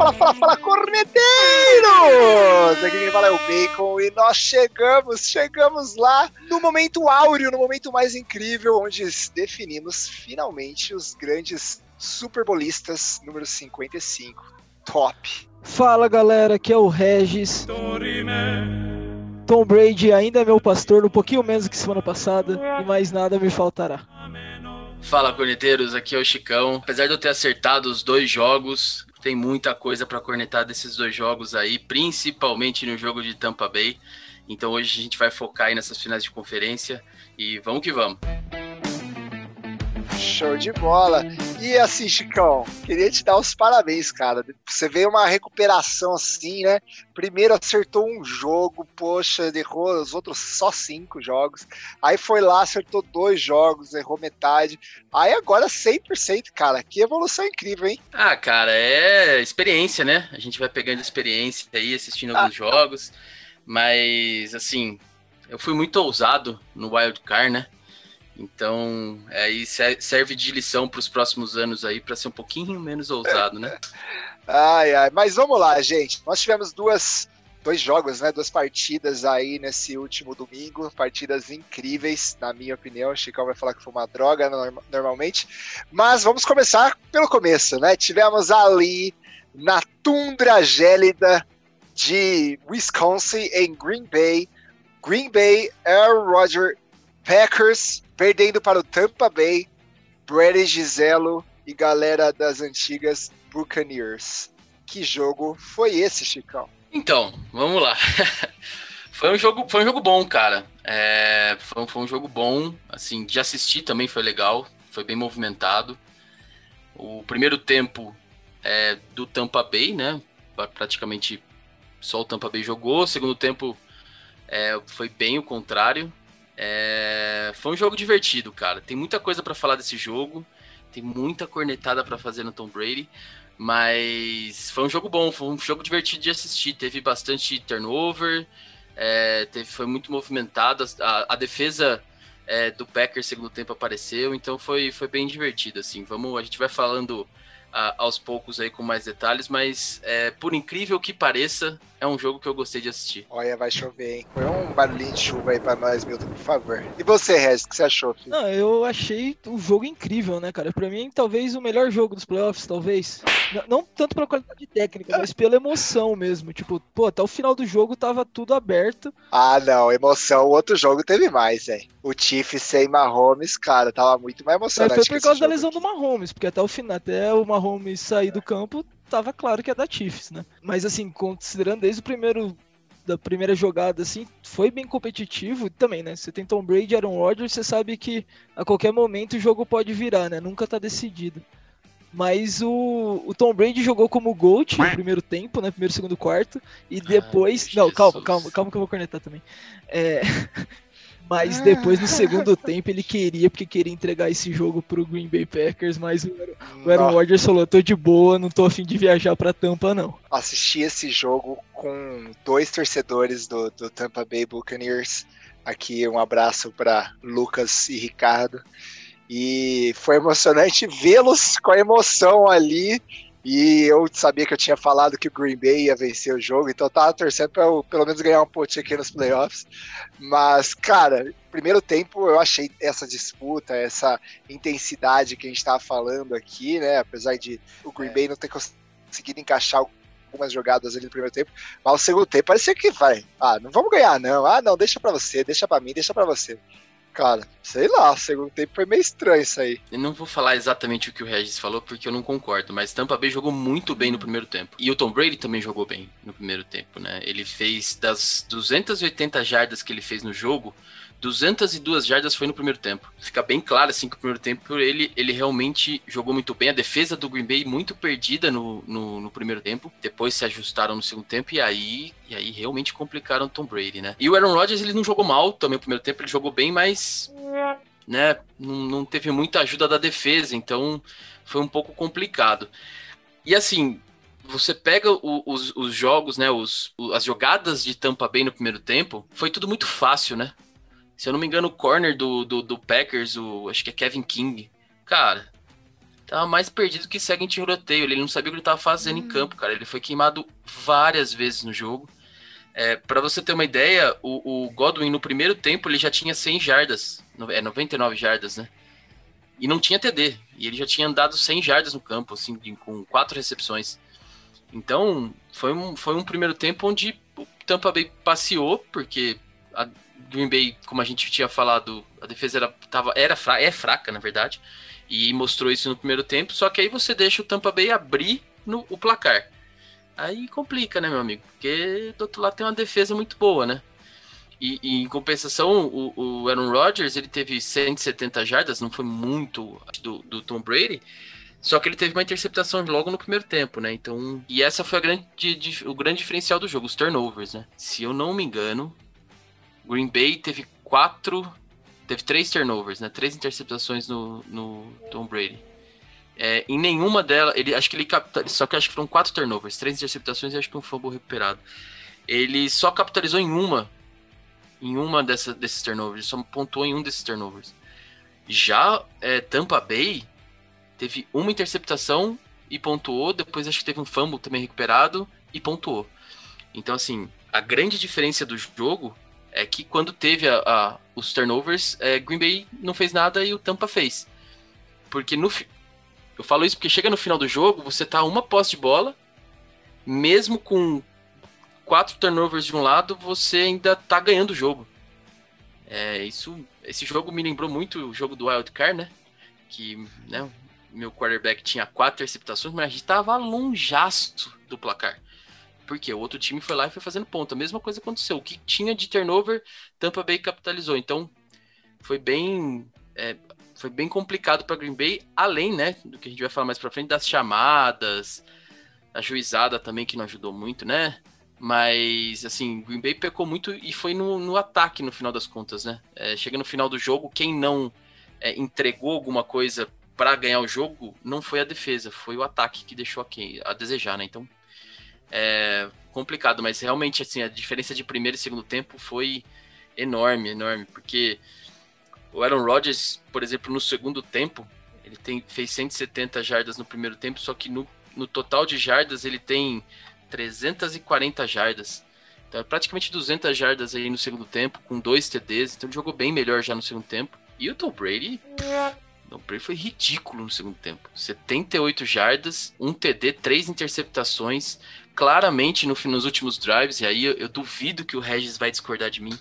fala, fala, fala, corneteiros! Aqui quem fala é o Bacon e nós chegamos, chegamos lá no momento áureo, no momento mais incrível, onde definimos finalmente os grandes superbolistas número 55. Top! Fala galera, aqui é o Regis. Tom Brady ainda é meu pastor, um pouquinho menos que semana passada, e mais nada me faltará. Fala, corneteiros, aqui é o Chicão. Apesar de eu ter acertado os dois jogos, tem muita coisa para cornetar desses dois jogos aí, principalmente no jogo de Tampa Bay. Então hoje a gente vai focar aí nessas finais de conferência e vamos que vamos. Show de bola. E assim, Chicão, queria te dar os parabéns, cara. Você veio uma recuperação assim, né? Primeiro acertou um jogo, poxa, errou os outros só cinco jogos. Aí foi lá, acertou dois jogos, errou metade. Aí agora 100%, cara. Que evolução incrível, hein? Ah, cara, é experiência, né? A gente vai pegando experiência aí, assistindo alguns ah. jogos. Mas, assim, eu fui muito ousado no Wild Card, né? Então, aí serve de lição para os próximos anos aí, para ser um pouquinho menos ousado, né? ai, ai, mas vamos lá, gente. Nós tivemos duas, dois jogos, né? Duas partidas aí nesse último domingo, partidas incríveis, na minha opinião. O Chicão vai falar que foi uma droga normalmente, mas vamos começar pelo começo, né? Tivemos ali na tundra gélida de Wisconsin em Green Bay, Green Bay Air Roger Packers perdendo para o Tampa Bay, Brady Giselo e galera das antigas Buccaneers. Que jogo foi esse, Chicão? Então, vamos lá. foi um jogo, foi um jogo bom, cara. É, foi, foi um jogo bom, assim, de assistir também foi legal, foi bem movimentado. O primeiro tempo é, do Tampa Bay, né? Praticamente só o Tampa Bay jogou. O segundo tempo é, foi bem o contrário. É... Foi um jogo divertido, cara. Tem muita coisa para falar desse jogo. Tem muita cornetada para fazer no Tom Brady. Mas foi um jogo bom, foi um jogo divertido de assistir. Teve bastante turnover, é, teve, foi muito movimentado. A, a defesa é, do Packers segundo tempo apareceu, então foi, foi bem divertido. Assim, vamos, a gente vai falando aos poucos aí com mais detalhes, mas é, por incrível que pareça, é um jogo que eu gostei de assistir. Olha, vai chover, hein? Foi um barulhinho de chuva aí pra nós, Milton, por favor. E você, Regis, o que você achou? Filho? Não, eu achei o jogo incrível, né, cara? Pra mim, talvez o melhor jogo dos playoffs, talvez. Não, não tanto pela qualidade técnica, mas pela emoção mesmo. Tipo, pô, até o final do jogo tava tudo aberto. Ah, não, emoção, o outro jogo teve mais, hein? O Chiefs sem Mahomes, cara, tava muito mais emocionante. Mas foi por causa da lesão aqui. do Mahomes, porque até o final, até o Mahomes sair do campo, tava claro que é da Chiefs, né? Mas assim, considerando desde o primeiro da primeira jogada, assim, foi bem competitivo também, né? Você tem Tom Brady, Aaron Rodgers, você sabe que a qualquer momento o jogo pode virar, né? Nunca tá decidido. Mas o, o Tom Brady jogou como GOAT no primeiro tempo, né? Primeiro, segundo, quarto. E depois. Ai, não, calma, calma, calma que eu vou cornetar também. É, Mas depois, no segundo tempo, ele queria, porque queria entregar esse jogo pro Green Bay Packers, mas o, o Aaron Rodgers falou, tô de boa, não tô afim de viajar pra Tampa, não. Assisti esse jogo com dois torcedores do, do Tampa Bay Buccaneers. Aqui um abraço para Lucas e Ricardo. E foi emocionante vê-los com a emoção ali e eu sabia que eu tinha falado que o Green Bay ia vencer o jogo, então eu tava torcendo pra eu, pelo menos ganhar um pontinho aqui nos playoffs. Mas, cara, primeiro tempo eu achei essa disputa, essa intensidade que a gente tava falando aqui, né? Apesar de o Green é. Bay não ter conseguido encaixar algumas jogadas ali no primeiro tempo, mas o segundo tempo parecia que vai. Ah, não vamos ganhar, não. Ah, não, deixa pra você, deixa pra mim, deixa pra você. Cara, sei lá, segundo tempo foi meio estranho isso aí. Eu não vou falar exatamente o que o Regis falou, porque eu não concordo, mas Tampa Bay jogou muito bem no primeiro tempo. E o Tom Brady também jogou bem no primeiro tempo, né? Ele fez das 280 jardas que ele fez no jogo, 202 jardas foi no primeiro tempo. Fica bem claro assim que o primeiro tempo ele, ele realmente jogou muito bem. A defesa do Green Bay muito perdida no, no, no, primeiro tempo. Depois se ajustaram no segundo tempo e aí, e aí realmente complicaram o Tom Brady, né? E o Aaron Rodgers ele não jogou mal também no primeiro tempo, ele jogou bem, mas né, não, não teve muita ajuda da defesa, então foi um pouco complicado. E assim, você pega o, os, os, jogos, né, os, as jogadas de Tampa Bay no primeiro tempo, foi tudo muito fácil, né? Se eu não me engano, o corner do, do, do Packers, o, acho que é Kevin King. Cara, tava mais perdido que segue em tiroteio. Ele não sabia o que ele tava fazendo hum. em campo, cara. Ele foi queimado várias vezes no jogo. É, para você ter uma ideia, o, o, Godwin no primeiro tempo ele já tinha 100 jardas, é 99 jardas, né? E não tinha TD. E ele já tinha andado 100 jardas no campo, assim, com quatro recepções. Então, foi um, foi um primeiro tempo onde o Tampa Bay passeou, porque a Green Bay, como a gente tinha falado, a defesa era, tava, era fra é fraca, na verdade, e mostrou isso no primeiro tempo, só que aí você deixa o Tampa Bay abrir no, o placar. Aí complica, né, meu amigo? Porque do outro lado tem uma defesa muito boa, né? E, e, em compensação, o, o, Aaron Rodgers ele teve 170 jardas, não foi muito do, do, Tom Brady, só que ele teve uma interceptação logo no primeiro tempo, né? Então, e essa foi grande, de, o grande diferencial do jogo, os turnovers, né? Se eu não me engano, Green Bay teve quatro, teve três turnovers, né? Três interceptações no, no Tom Brady. É, em nenhuma delas, ele acho que ele capitalizou, só que acho que foram quatro turnovers, três interceptações e acho que um fumble recuperado. Ele só capitalizou em uma em uma dessa, desses turnovers, só pontuou em um desses turnovers. Já é, Tampa Bay teve uma interceptação e pontuou, depois acho que teve um fumble também recuperado e pontuou. Então, assim, a grande diferença do jogo é que quando teve a, a, os turnovers, é, Green Bay não fez nada e o Tampa fez. Porque no. Eu falo isso porque chega no final do jogo, você tá uma posse de bola, mesmo com quatro turnovers de um lado, você ainda tá ganhando o jogo. É, isso, esse jogo me lembrou muito o jogo do Wild Card, né? Que né, meu quarterback tinha quatro interceptações, mas a gente tava longaço do placar. Porque o outro time foi lá e foi fazendo ponto. A mesma coisa aconteceu. O que tinha de turnover, Tampa Bay capitalizou. Então, foi bem é, foi bem complicado para Green Bay, além, né, do que a gente vai falar mais para frente das chamadas, a juizada também que não ajudou muito, né? Mas, assim, Green Bay pecou muito e foi no, no ataque no final das contas, né? É, chega no final do jogo, quem não é, entregou alguma coisa para ganhar o jogo não foi a defesa, foi o ataque que deixou a, quem, a desejar, né? Então, é complicado, mas realmente, assim, a diferença de primeiro e segundo tempo foi enorme, enorme, porque o Aaron Rodgers, por exemplo, no segundo tempo, ele tem, fez 170 jardas no primeiro tempo, só que no, no total de jardas ele tem 340 jardas. Então é praticamente 200 jardas aí no segundo tempo, com dois TDs. Então ele jogou bem melhor já no segundo tempo. E o Tom Brady. O Tom Brady foi ridículo no segundo tempo. 78 jardas, um TD, três interceptações. Claramente no, nos últimos drives, e aí eu, eu duvido que o Regis vai discordar de mim.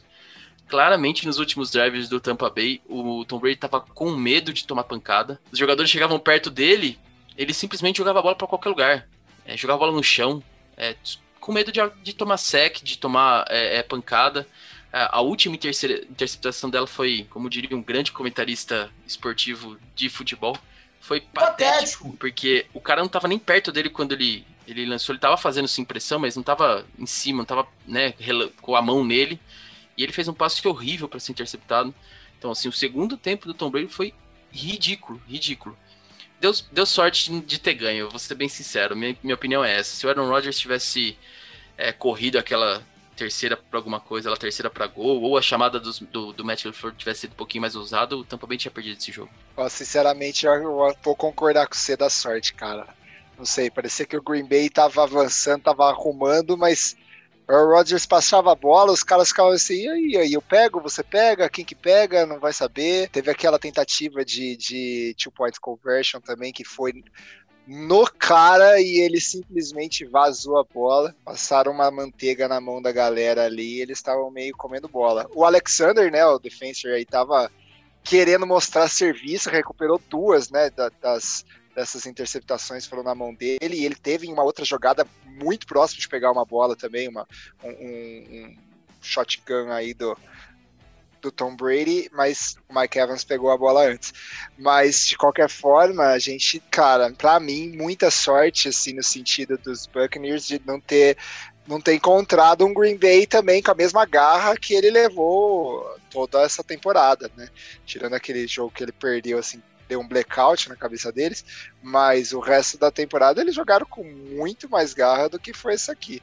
Claramente nos últimos drives do Tampa Bay, o Tom Brady tava com medo de tomar pancada. Os jogadores chegavam perto dele, ele simplesmente jogava a bola para qualquer lugar. É, jogava a bola no chão, é, com medo de, de, tomar sec, de tomar é, é pancada. É, a última interceptação dela foi, como diria um grande comentarista esportivo de futebol, foi patético, patético, porque o cara não tava nem perto dele quando ele, ele lançou, ele tava fazendo sua impressão, mas não tava em cima, não tava né, com a mão nele, e ele fez um passe horrível para ser interceptado. Então, assim, o segundo tempo do Tom Brady foi ridículo, ridículo deu, deu sorte de ter ganho, vou ser bem sincero. Minha, minha opinião é essa. Se o Aaron Rodgers tivesse é, corrido aquela terceira para alguma coisa, ela terceira para gol, ou a chamada do, do Matt LaFleur tivesse sido um pouquinho mais ousado, o Tampa Bay tinha perdido esse jogo. sinceramente, eu vou concordar com você da sorte, cara. Não sei, parecia que o Green Bay tava avançando, tava arrumando, mas o Rodgers passava a bola, os caras ficavam assim, e aí, aí, eu pego, você pega, quem que pega, não vai saber. Teve aquela tentativa de, de two point conversion também, que foi no cara e ele simplesmente vazou a bola. Passaram uma manteiga na mão da galera ali e eles estavam meio comendo bola. O Alexander, né, o defensor aí, tava querendo mostrar serviço, recuperou duas, né, das dessas interceptações foram na mão dele, e ele teve uma outra jogada muito próxima de pegar uma bola também, uma, um, um shotgun aí do, do Tom Brady, mas o Mike Evans pegou a bola antes. Mas de qualquer forma, a gente, cara, para mim, muita sorte assim no sentido dos Buccaneers de não ter não ter encontrado um Green Bay também com a mesma garra que ele levou toda essa temporada, né? Tirando aquele jogo que ele perdeu assim deu um blackout na cabeça deles, mas o resto da temporada eles jogaram com muito mais garra do que foi essa aqui.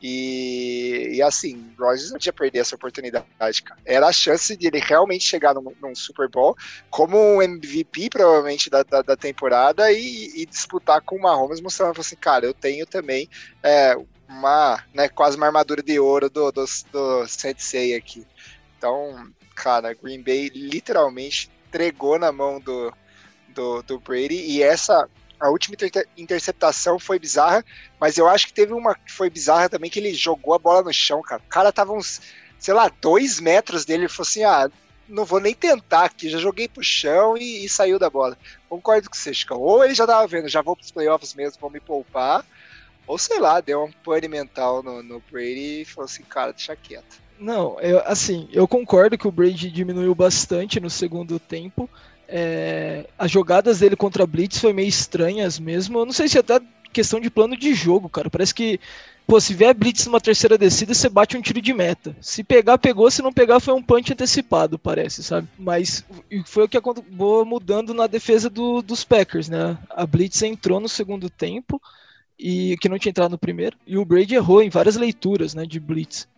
E, e assim, Rodgers não tinha perder essa oportunidade, cara. Era a chance de ele realmente chegar num, num Super Bowl como um MVP, provavelmente, da, da, da temporada e, e, disputar com o Mahomes, mostrando assim, cara, eu tenho também é, uma, né, quase uma armadura de ouro do, do, do Sensei aqui. Então, cara, Green Bay literalmente entregou na mão do, do, do Brady e essa a última inter interceptação foi bizarra, mas eu acho que teve uma que foi bizarra também, que ele jogou a bola no chão, cara. O cara tava uns, sei lá, dois metros dele, ele falou assim, ah, não vou nem tentar aqui, já joguei pro chão e, e saiu da bola. Concordo com você, Chico. Ou ele já tava vendo, já vou pros playoffs mesmo, vou me poupar, ou sei lá, deu um pane mental no, no Brady e falou assim, cara, deixa quieto. Não, eu, assim, eu concordo que o Brady diminuiu bastante no segundo tempo, é, as jogadas dele contra Blitz foi meio estranhas mesmo. Eu não sei se é até questão de plano de jogo, cara. Parece que, pô, se vier Blitz numa terceira descida, você bate um tiro de meta. Se pegar, pegou. Se não pegar, foi um punch antecipado, parece, sabe? Mas foi o que acabou mudando na defesa do, dos Packers, né? A Blitz entrou no segundo tempo e que não tinha entrado no primeiro. E o Brady errou em várias leituras, né, de Blitz.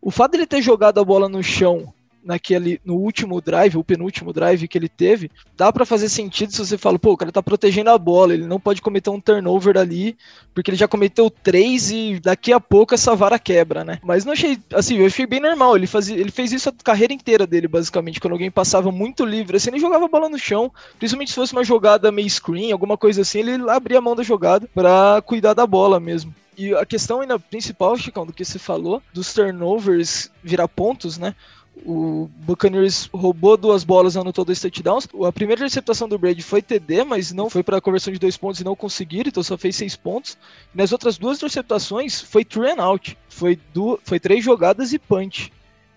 O fato dele ter jogado a bola no chão naquele no último drive, o penúltimo drive que ele teve, dá para fazer sentido se você fala, pô, o cara tá protegendo a bola, ele não pode cometer um turnover ali, porque ele já cometeu três e daqui a pouco essa vara quebra, né? Mas não achei, assim, eu achei bem normal, ele fazia, ele fez isso a carreira inteira dele, basicamente, quando alguém passava muito livre, assim, ele jogava a bola no chão, principalmente se fosse uma jogada meio screen, alguma coisa assim, ele abria a mão da jogada para cuidar da bola mesmo. E a questão ainda principal, Chicão, do que você falou, dos turnovers virar pontos, né? O Buccaneers roubou duas bolas, anotou dois touchdowns. A primeira interceptação do Brady foi TD, mas não foi para a conversão de dois pontos e não conseguiram, então só fez seis pontos. Nas outras duas interceptações foi three and out. Foi, du foi três jogadas e punch.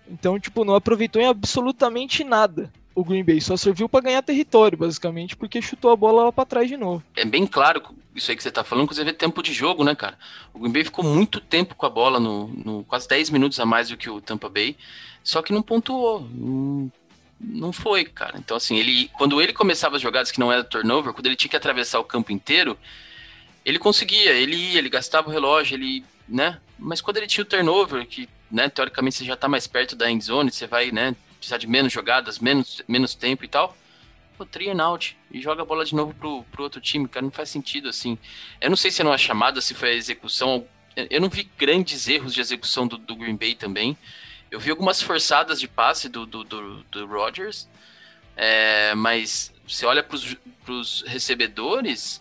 Então, tipo, não aproveitou em absolutamente nada o Green Bay. Só serviu para ganhar território, basicamente, porque chutou a bola lá para trás de novo. É bem claro isso aí que você tá falando, inclusive é tempo de jogo, né, cara? O Green Bay ficou muito tempo com a bola, no, no quase 10 minutos a mais do que o Tampa Bay. Só que não pontuou. Não, não foi, cara. Então, assim, ele quando ele começava as jogadas que não era turnover, quando ele tinha que atravessar o campo inteiro, ele conseguia, ele ia, ele gastava o relógio, ele, né? Mas quando ele tinha o turnover, que, né, teoricamente você já tá mais perto da end zone, você vai, né, precisar de menos jogadas, menos, menos tempo e tal. Pô, three out e joga a bola de novo pro, pro outro time, cara, não faz sentido assim. Eu não sei se não é chamada, se foi a execução. Eu não vi grandes erros de execução do, do Green Bay também. Eu vi algumas forçadas de passe do, do, do, do Rodgers, é, mas você olha para os recebedores,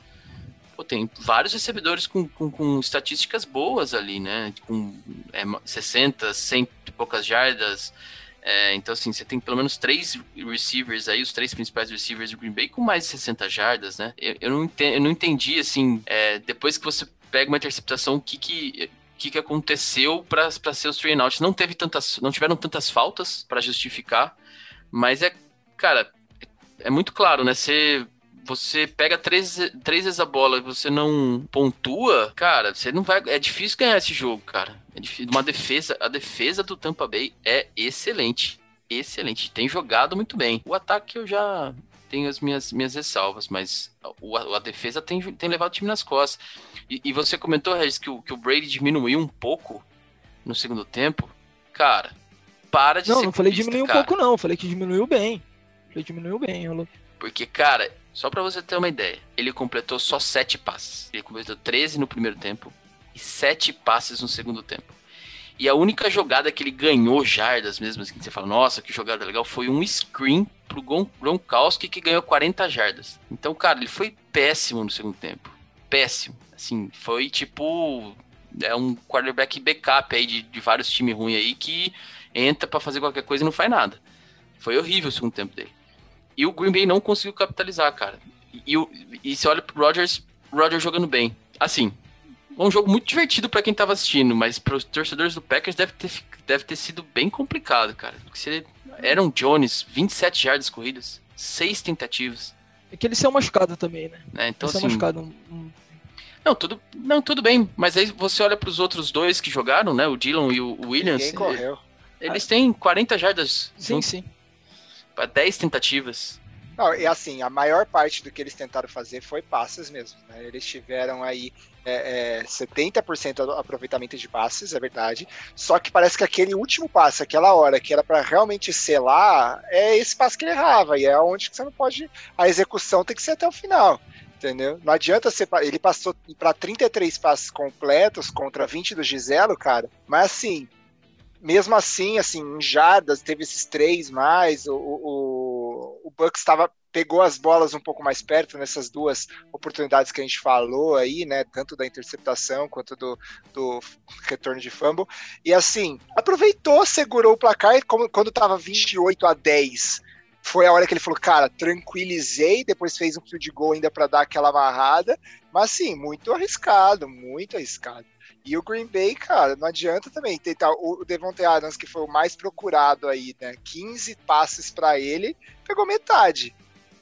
pô, tem vários recebedores com, com, com, estatísticas boas ali, né? Com é, 60, 100 e poucas jardas. É, então, assim, você tem pelo menos três receivers aí, os três principais receivers do Green Bay, com mais de 60 jardas, né? Eu, eu, não, entendi, eu não entendi, assim, é, depois que você pega uma interceptação, o que que que, que aconteceu para ser os three out. Não teve tantas, não tiveram tantas faltas para justificar, mas é, cara, é, é muito claro, né? Você você pega três, três vezes a bola e você não pontua, cara, você não vai. É difícil ganhar esse jogo, cara. É difícil. Uma defesa, a defesa do Tampa Bay é excelente. Excelente. Tem jogado muito bem. O ataque eu já tenho as minhas, minhas ressalvas, mas a, a defesa tem, tem levado o time nas costas. E, e você comentou, Regis, que o, que o Brady diminuiu um pouco no segundo tempo. Cara, para de não, ser. Não, não falei diminuir um pouco, não. Falei que diminuiu bem. Falei diminuiu bem, Rolou. Porque, cara, só para você ter uma ideia, ele completou só sete passes. Ele completou 13 no primeiro tempo e sete passes no segundo tempo. E a única jogada que ele ganhou jardas mesmo, assim, que você fala, nossa, que jogada legal, foi um screen pro Gronkowski que ganhou 40 jardas. Então, cara, ele foi péssimo no segundo tempo. Péssimo. Assim, foi tipo. É um quarterback backup aí de, de vários times ruins aí que entra para fazer qualquer coisa e não faz nada. Foi horrível o segundo tempo dele. E o Green Bay não conseguiu capitalizar, cara. E, e, e você olha pro Rodgers, Rodgers jogando bem. Assim, um jogo muito divertido para quem tava assistindo, mas para os torcedores do Packers deve ter, deve ter sido bem complicado, cara. Porque você, Aaron Jones, 27 jardas corridas, 6 tentativas. É que ele saiu machucado também, né? É, então, ele assim, machucado um, Não, tudo, não, tudo bem, mas aí você olha para os outros dois que jogaram, né? O Dylan e o Williams. Ninguém correu. Eles têm 40 jardas. Sim, sim. Para 10 tentativas. Não, e assim, a maior parte do que eles tentaram fazer foi passes mesmo. Né? Eles tiveram aí é, é, 70% aproveitamento de passes, é verdade. Só que parece que aquele último passe, aquela hora que era para realmente selar, é esse passe que ele errava. E é onde que você não pode. A execução tem que ser até o final. Entendeu? Não adianta ser. Ele passou para 33 passes completos contra 20 do Giselo, cara. Mas assim, mesmo assim, assim, em jardas, teve esses três mais. O, o, o Bucks estava pegou as bolas um pouco mais perto nessas duas oportunidades que a gente falou aí, né? Tanto da interceptação quanto do, do retorno de fumble. E assim, aproveitou, segurou o placar e como, quando estava 28 a 10 foi a hora que ele falou, cara, tranquilizei, depois fez um field goal ainda para dar aquela amarrada, mas assim, muito arriscado, muito arriscado. E o Green Bay, cara, não adianta também tentar o Devontae Adams, que foi o mais procurado aí, né? 15 passes para ele, pegou metade.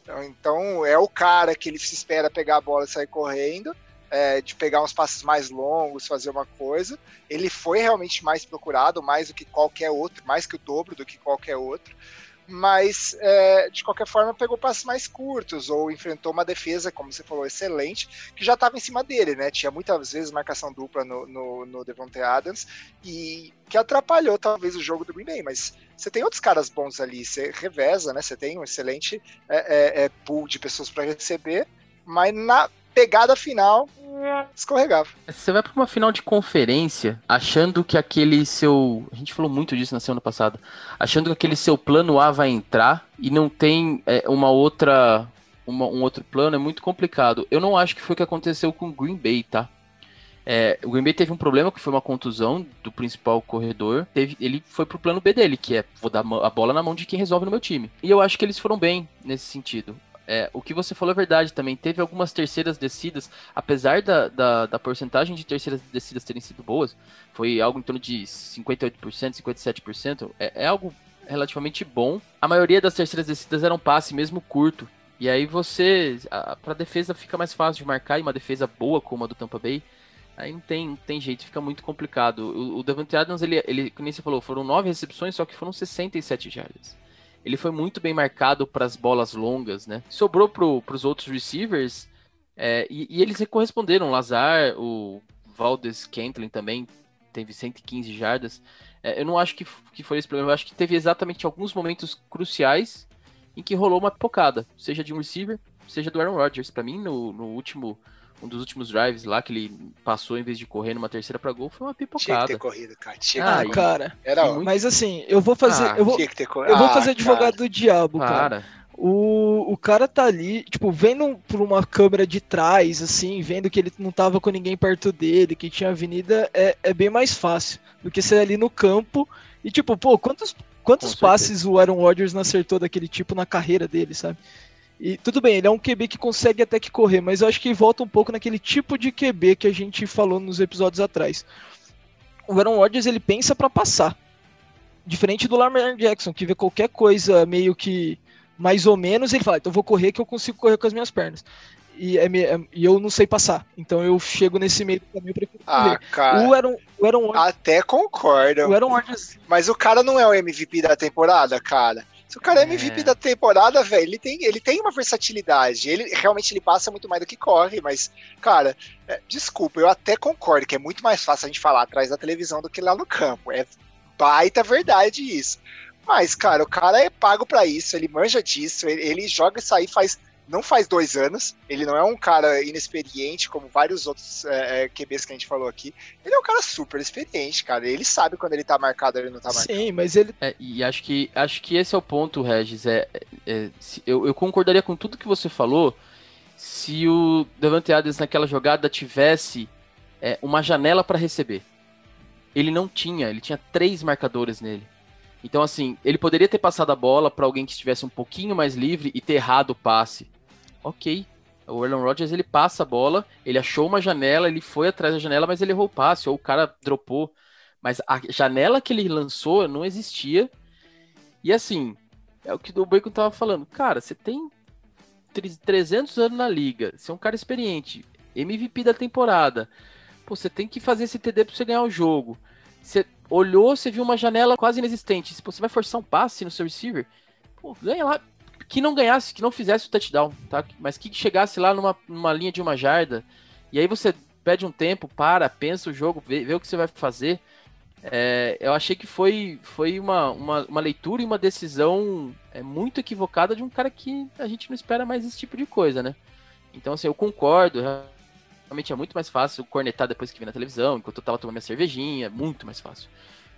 Então, então, é o cara que ele se espera pegar a bola e sair correndo, é, de pegar uns passes mais longos, fazer uma coisa. Ele foi realmente mais procurado, mais do que qualquer outro, mais que o dobro do que qualquer outro mas é, de qualquer forma pegou passes mais curtos ou enfrentou uma defesa, como você falou, excelente, que já estava em cima dele, né? Tinha muitas vezes marcação dupla no, no, no Devontae Adams e que atrapalhou talvez o jogo do Green Bay, mas você tem outros caras bons ali, você reveza, né? Você tem um excelente é, é, é pool de pessoas para receber, mas na pegada final escorregava. Você vai para uma final de conferência achando que aquele seu. A gente falou muito disso na semana passada. Achando que aquele seu plano A vai entrar e não tem é, uma outra. Uma, um outro plano é muito complicado. Eu não acho que foi o que aconteceu com o Green Bay, tá? É, o Green Bay teve um problema que foi uma contusão do principal corredor. Teve, ele foi pro plano B dele, que é vou dar a bola na mão de quem resolve no meu time. E eu acho que eles foram bem nesse sentido. É, o que você falou é verdade também. Teve algumas terceiras descidas, apesar da, da, da, porcentagem de terceiras descidas terem sido boas, foi algo em torno de 58%, 57%. É, é algo relativamente bom. A maioria das terceiras descidas eram passe, mesmo curto. E aí você, para defesa fica mais fácil de marcar e uma defesa boa como a do Tampa Bay, aí não tem, não tem jeito, fica muito complicado. O, o Devante Adams, ele, ele, como você falou, foram nove recepções, só que foram 67 jardas ele foi muito bem marcado para as bolas longas, né? Sobrou para os outros receivers é, e, e, eles corresponderam. Lazar, o Valdes Kentlin também teve 115 jardas. É, eu não acho que, que foi esse problema, eu acho que teve exatamente alguns momentos cruciais em que rolou uma pocada, seja de um receiver, seja do Aaron Rodgers. Para mim, no, no último um dos últimos drives lá que ele passou em vez de correr numa terceira para gol foi uma pipocada. Tinha que ter corrido, cara. Tinha ah, que cara. Era muito... Mas assim, eu vou fazer, ah, eu vou, eu vou fazer ah, advogado do diabo, cara. cara. O, o cara tá ali, tipo, vendo por uma câmera de trás, assim, vendo que ele não tava com ninguém perto dele, que tinha avenida, é, é bem mais fácil do que ser ali no campo. E tipo, pô, quantos, quantos passes o Aaron Rodgers não acertou daquele tipo na carreira dele, sabe? E tudo bem, ele é um QB que consegue até que correr, mas eu acho que volta um pouco naquele tipo de QB que a gente falou nos episódios atrás. O Aaron Rodgers ele pensa para passar. Diferente do Lamar Jackson, que vê qualquer coisa meio que mais ou menos, ele fala, então vou correr que eu consigo correr com as minhas pernas. E, é, é, e eu não sei passar. Então eu chego nesse meio caminho pra ah, correr. Cara, o Aaron, o Aaron Rodgers, Até concordo. O Aaron Rodgers... Mas o cara não é o MVP da temporada, cara. Se o cara é MVP é. da temporada, velho, ele tem, ele tem uma versatilidade. Ele realmente ele passa muito mais do que corre, mas, cara, é, desculpa, eu até concordo que é muito mais fácil a gente falar atrás da televisão do que lá no campo. É baita verdade isso. Mas, cara, o cara é pago para isso, ele manja disso, ele, ele joga isso aí faz não faz dois anos, ele não é um cara inexperiente, como vários outros é, é QBs que a gente falou aqui. Ele é um cara super experiente, cara. Ele sabe quando ele tá marcado ou ele não tá marcado. Sim, mas ele. É, e acho que, acho que esse é o ponto, Regis. É, é se, eu, eu concordaria com tudo que você falou se o Devante Adams naquela jogada tivesse é, uma janela para receber. Ele não tinha, ele tinha três marcadores nele. Então, assim, ele poderia ter passado a bola para alguém que estivesse um pouquinho mais livre e ter errado o passe ok. O Aaron Rodgers ele passa a bola, ele achou uma janela, ele foi atrás da janela, mas ele errou o passe, ou o cara dropou. Mas a janela que ele lançou não existia. E assim, é o que o Bacon tava falando. Cara, você tem 300 anos na liga, você é um cara experiente, MVP da temporada. Pô, você tem que fazer esse TD pra você ganhar o jogo. Você olhou, você viu uma janela quase inexistente. Se você vai forçar um passe no seu receiver, pô, ganha lá que não ganhasse, que não fizesse o touchdown, tá? Mas que chegasse lá numa, numa linha de uma jarda, e aí você pede um tempo, para, pensa o jogo, vê, vê o que você vai fazer. É, eu achei que foi, foi uma, uma, uma leitura e uma decisão é, muito equivocada de um cara que a gente não espera mais esse tipo de coisa, né? Então, assim, eu concordo. Realmente é muito mais fácil cornetar depois que vi na televisão, enquanto eu tava tomando minha cervejinha, muito mais fácil.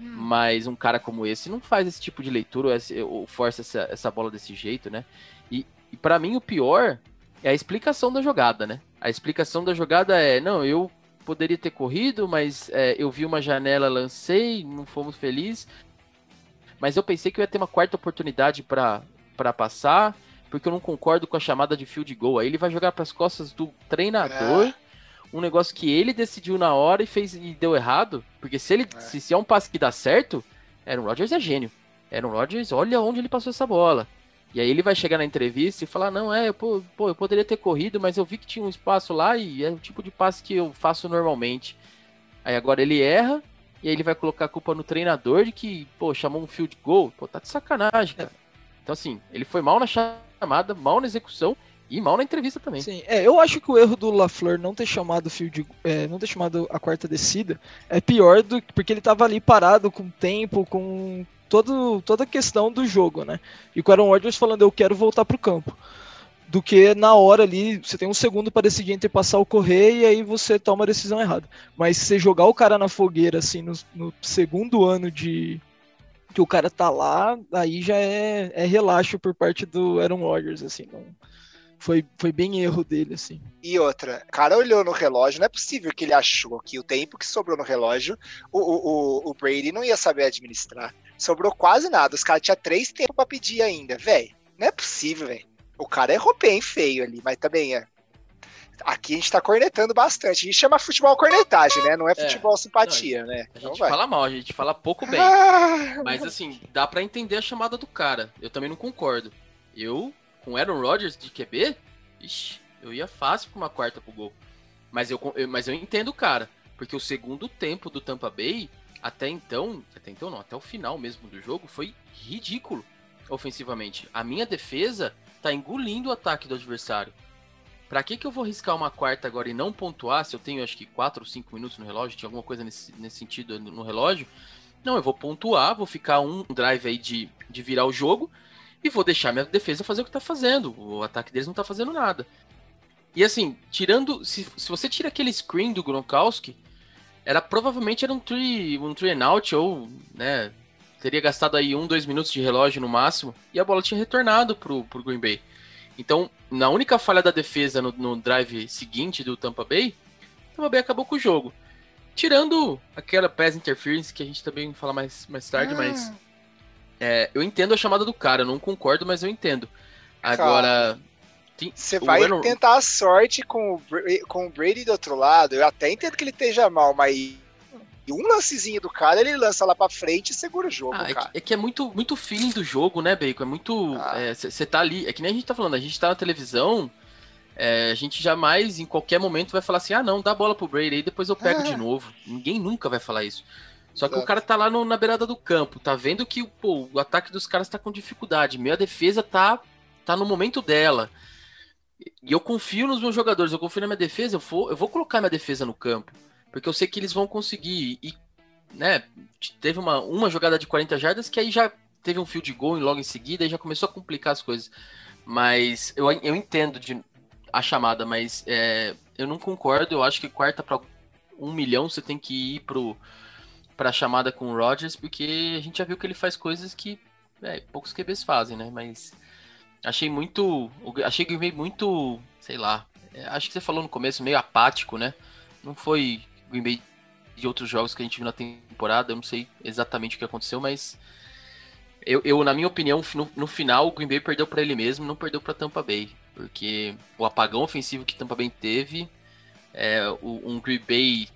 Hum. Mas um cara como esse não faz esse tipo de leitura ou força essa, essa bola desse jeito, né? E, e para mim o pior é a explicação da jogada, né? A explicação da jogada é, não, eu poderia ter corrido, mas é, eu vi uma janela, lancei, não fomos felizes. Mas eu pensei que eu ia ter uma quarta oportunidade para passar, porque eu não concordo com a chamada de field goal. Aí ele vai jogar para as costas do treinador. É. Um negócio que ele decidiu na hora e fez e deu errado. Porque se ele é. Se, se é um passe que dá certo, Aaron Rodgers é gênio. Aaron Rodgers, olha onde ele passou essa bola. E aí ele vai chegar na entrevista e falar, não, é, pô, pô, eu poderia ter corrido, mas eu vi que tinha um espaço lá e é o tipo de passe que eu faço normalmente. Aí agora ele erra, e aí ele vai colocar a culpa no treinador de que, pô, chamou um field goal. Pô, tá de sacanagem, cara. Então, assim, ele foi mal na chamada, mal na execução e mal na entrevista também. Sim, é, eu acho que o erro do LaFleur não ter chamado field, é, não ter chamado a quarta descida é pior do porque ele tava ali parado com tempo, com todo, toda a questão do jogo, né? E com o Aaron Rodgers falando, eu quero voltar pro campo. Do que na hora ali, você tem um segundo para decidir entre passar ou correr e aí você toma a decisão errada. Mas se você jogar o cara na fogueira, assim, no, no segundo ano de, que o cara tá lá, aí já é, é relaxo por parte do Aaron Rodgers, assim, não, foi, foi bem erro dele, assim. E outra, o cara olhou no relógio, não é possível que ele achou que o tempo que sobrou no relógio, o, o, o Brady não ia saber administrar. Sobrou quase nada, os caras tinham três tempos pra pedir ainda, velho. Não é possível, velho. O cara errou bem feio ali, mas também é. Aqui a gente tá cornetando bastante. A gente chama futebol cornetagem, né? Não é, é. futebol é, simpatia, não, né? A gente então fala mal, a gente fala pouco bem. Ah, mas assim, dá para entender a chamada do cara. Eu também não concordo. Eu com Aaron Rodgers de QB, ixi, eu ia fácil pra uma quarta pro gol. Mas eu, eu, mas eu entendo o cara, porque o segundo tempo do Tampa Bay, até então, até então não, até o final mesmo do jogo, foi ridículo ofensivamente. A minha defesa tá engolindo o ataque do adversário. Pra que que eu vou riscar uma quarta agora e não pontuar, se eu tenho acho que 4 ou 5 minutos no relógio, tinha alguma coisa nesse, nesse sentido no relógio? Não, eu vou pontuar, vou ficar um drive aí de, de virar o jogo, e vou deixar minha defesa fazer o que tá fazendo. O ataque deles não tá fazendo nada. E assim, tirando. Se, se você tira aquele screen do Gronkowski, era provavelmente era um three, um three and out, ou, né, teria gastado aí um, dois minutos de relógio no máximo, e a bola tinha retornado pro, pro Green Bay. Então, na única falha da defesa no, no drive seguinte do Tampa Bay, o Tampa Bay acabou com o jogo. Tirando aquela pass interference que a gente também fala mais, mais tarde, ah. mas é, eu entendo a chamada do cara, eu não concordo, mas eu entendo. Agora. Você vai Aaron... tentar a sorte com o, com o Brady do outro lado. Eu até entendo que ele esteja mal, mas um lancezinho do cara, ele lança lá pra frente e segura o jogo, ah, é, que, é, que, é muito, muito feeling do jogo, né, Bacon? É muito. Você ah. é, tá ali. É que nem a gente tá falando, a gente tá na televisão. É, a gente jamais, em qualquer momento, vai falar assim: ah, não, dá bola pro Brady aí, depois eu pego ah. de novo. Ninguém nunca vai falar isso. Só que o cara tá lá no, na beirada do campo, tá vendo que pô, o ataque dos caras tá com dificuldade, minha defesa tá, tá no momento dela. E eu confio nos meus jogadores, eu confio na minha defesa, eu vou, eu vou colocar minha defesa no campo. Porque eu sei que eles vão conseguir. E, né, teve uma, uma jogada de 40 jardas que aí já teve um field goal logo em seguida e já começou a complicar as coisas. Mas eu, eu entendo de, a chamada, mas é, eu não concordo. Eu acho que quarta para um milhão você tem que ir pro pra chamada com o Rodgers, porque a gente já viu que ele faz coisas que é, poucos QBs fazem, né? Mas achei muito. Achei que veio muito. Sei lá. É, acho que você falou no começo, meio apático, né? Não foi Green Bay de outros jogos que a gente viu na temporada. Eu não sei exatamente o que aconteceu, mas. Eu, eu na minha opinião, no, no final, o Green Bay perdeu para ele mesmo, não perdeu para Tampa Bay. Porque o apagão ofensivo que Tampa Bay teve, é, um Green Bay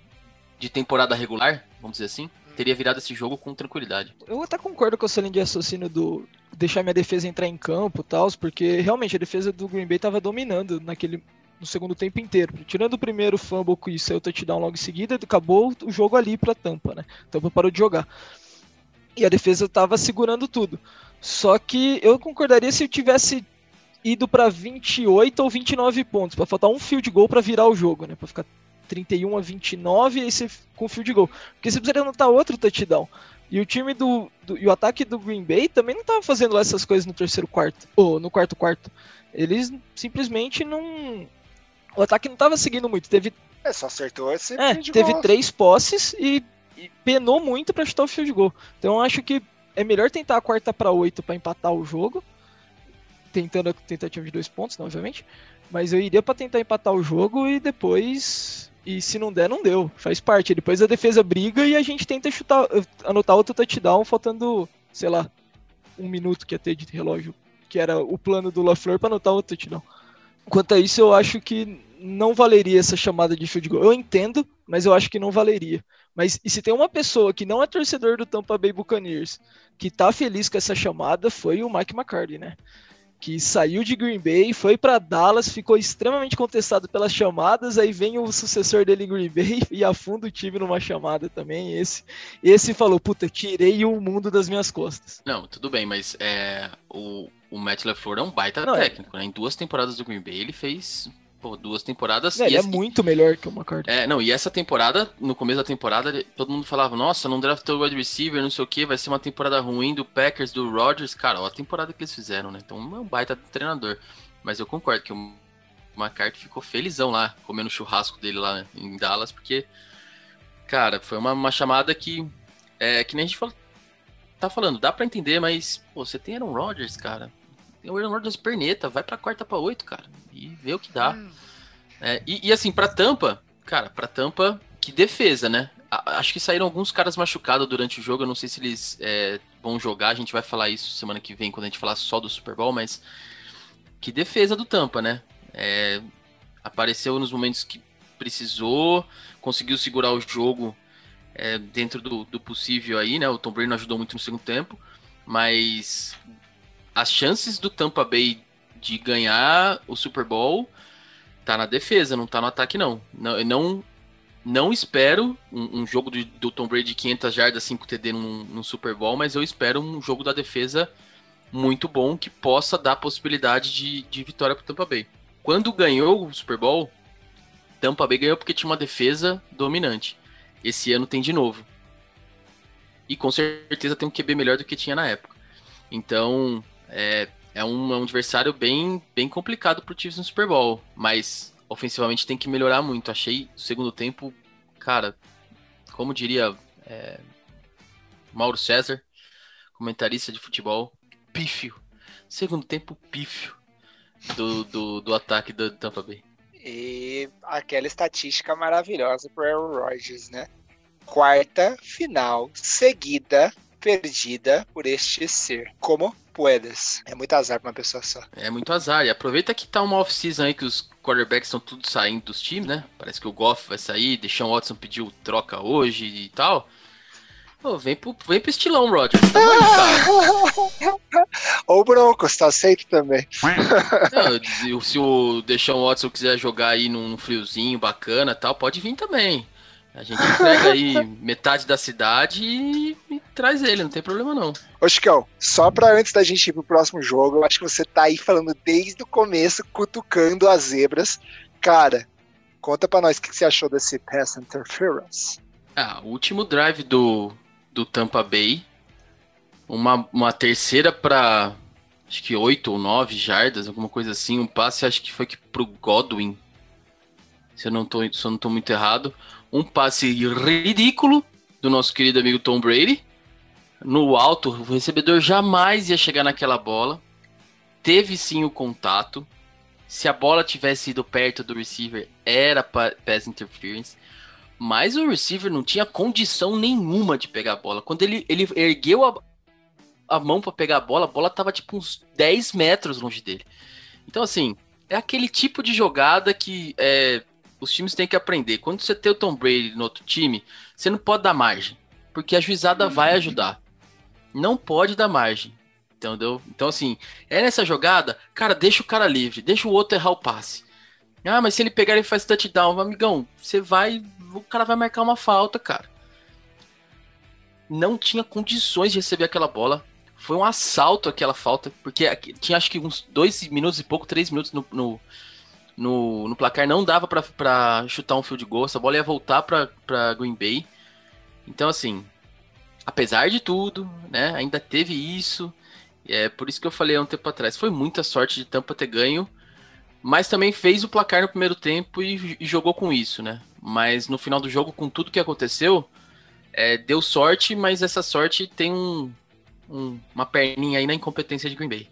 de temporada regular, vamos dizer assim, teria virado esse jogo com tranquilidade. Eu até concordo com o linha de raciocínio do deixar minha defesa entrar em campo e tal, porque realmente a defesa do Green Bay estava dominando naquele no segundo tempo inteiro. Tirando o primeiro fumble que saiu o touchdown logo em seguida, acabou o jogo ali para Tampa, né? Tampa parou de jogar. E a defesa estava segurando tudo. Só que eu concordaria se eu tivesse ido para 28 ou 29 pontos, para faltar um field goal para virar o jogo, né? Para ficar 31 a 29 e aí você com field goal. Porque você precisaria anotar outro touchdown. E o time do, do, e o ataque do Green Bay também não estava fazendo essas coisas no terceiro quarto ou no quarto quarto. Eles simplesmente não o ataque não estava seguindo muito. Teve é, só acertou esse é, teve goal. três posses e, e penou muito para chutar o field goal. Então eu acho que é melhor tentar a quarta para oito para empatar o jogo, tentando a tentativa de dois pontos, não, obviamente. Mas eu iria para tentar empatar o jogo e depois e se não der, não deu. Faz parte. Depois a defesa briga e a gente tenta chutar, anotar outro touchdown, faltando, sei lá, um minuto que ia ter de relógio. Que era o plano do LaFleur para anotar outro touchdown. Quanto a isso, eu acho que não valeria essa chamada de field goal. Eu entendo, mas eu acho que não valeria. Mas e se tem uma pessoa que não é torcedor do Tampa Bay Buccaneers, que tá feliz com essa chamada, foi o Mike McCarthy, né? Que saiu de Green Bay, foi para Dallas, ficou extremamente contestado pelas chamadas, aí vem o sucessor dele em Green Bay e afunda o time numa chamada também. Esse, esse falou, puta, tirei o mundo das minhas costas. Não, tudo bem, mas é, o, o Matt LaFleur é um baita Não, é. técnico, né? Em duas temporadas do Green Bay ele fez pô, duas temporadas. É, ele é muito melhor que o McCarthy. É, não, e essa temporada, no começo da temporada, todo mundo falava, nossa, não draftou o wide receiver, não sei o que, vai ser uma temporada ruim do Packers, do Rodgers. Cara, ó a temporada que eles fizeram, né? Então é um baita treinador. Mas eu concordo que o McCarthy ficou felizão lá, comendo o churrasco dele lá em Dallas, porque, cara, foi uma, uma chamada que, é, que nem a gente tá falando, dá para entender, mas, pô, você tem Aaron Rodgers, cara. O Aaron Rodgers perneta, vai pra quarta pra oito, cara e ver o que dá. Hum. É, e, e, assim, pra Tampa, cara, pra Tampa, que defesa, né? A, acho que saíram alguns caras machucados durante o jogo. Eu não sei se eles é, vão jogar. A gente vai falar isso semana que vem, quando a gente falar só do Super Bowl, mas que defesa do Tampa, né? É, apareceu nos momentos que precisou, conseguiu segurar o jogo é, dentro do, do, possível aí, né? O Tom Brady não ajudou muito no segundo tempo, mas as chances do Tampa Bay de ganhar o Super Bowl tá na defesa, não tá no ataque, não. Não, não, não espero um, um jogo do, do, Tom Brady de 500 jardas, 5 TD num, Super Bowl, mas eu espero um jogo da defesa muito bom que possa dar possibilidade de, de vitória pro Tampa Bay. Quando ganhou o Super Bowl, Tampa Bay ganhou porque tinha uma defesa dominante. Esse ano tem de novo. E com certeza tem um QB melhor do que tinha na época. Então, é, é um, é um adversário bem, bem complicado pro Chiefs no Super Bowl, mas ofensivamente tem que melhorar muito. Achei o segundo tempo, cara, como diria é, Mauro César, comentarista de futebol, pífio. Segundo tempo pífio do, do, do ataque do Tampa Bay. E aquela estatística maravilhosa pro Aaron Rodgers, né? Quarta final seguida perdida por este ser. Como puedas. É muito azar pra uma pessoa só. É muito azar. E aproveita que tá uma off-season aí que os quarterbacks estão tudo saindo dos times, né? Parece que o Goff vai sair, Deshaun Watson pediu troca hoje e tal. Pô, vem pro, vem pro estilão, Roger. Ou o Broncos, tá aceito também. Não, se o Deshaun Watson quiser jogar aí num friozinho bacana tal, pode vir também. A gente entrega aí metade da cidade e, e, traz ele, não tem problema não. Ô Chicão, só pra antes da gente ir pro próximo jogo, eu acho que você tá aí falando desde o começo, cutucando as zebras. Cara, conta pra nós o que você achou desse pass interference. Ah, o último drive do, do Tampa Bay, uma, uma terceira pra acho que oito ou nove jardas, alguma coisa assim, um passe acho que foi que pro Godwin, se eu não tô, se eu não tô muito errado um passe ridículo do nosso querido amigo Tom Brady. No alto, o recebedor jamais ia chegar naquela bola. Teve sim o contato. Se a bola tivesse ido perto do receiver, era pass interference. Mas o receiver não tinha condição nenhuma de pegar a bola. Quando ele, ele ergueu a, a mão para pegar a bola, a bola tava tipo uns 10 metros longe dele. Então, assim, é aquele tipo de jogada que é, os times têm que aprender. Quando você tem o Tom Brady no outro time, você não pode dar margem, porque a juizada vai ajudar. Não pode dar margem. Entendeu? Então, assim, é nessa jogada, cara, deixa o cara livre, deixa o outro errar o passe. Ah, mas se ele pegar, ele faz touchdown. Amigão, você vai. O cara vai marcar uma falta, cara. Não tinha condições de receber aquela bola. foi um assalto aquela falta, porque tinha acho que uns dois minutos e pouco, três minutos no, no, no, no placar, não dava para chutar um field goal, essa bola ia voltar para Green Bay. Então, assim, apesar de tudo, né, ainda teve isso. É por isso que eu falei há um tempo atrás, foi muita sorte de Tampa ter ganho, mas também fez o placar no primeiro tempo e, e jogou com isso, né? Mas no final do jogo, com tudo que aconteceu, é, deu sorte, mas essa sorte tem um, um, uma perninha aí na incompetência de Green Bay.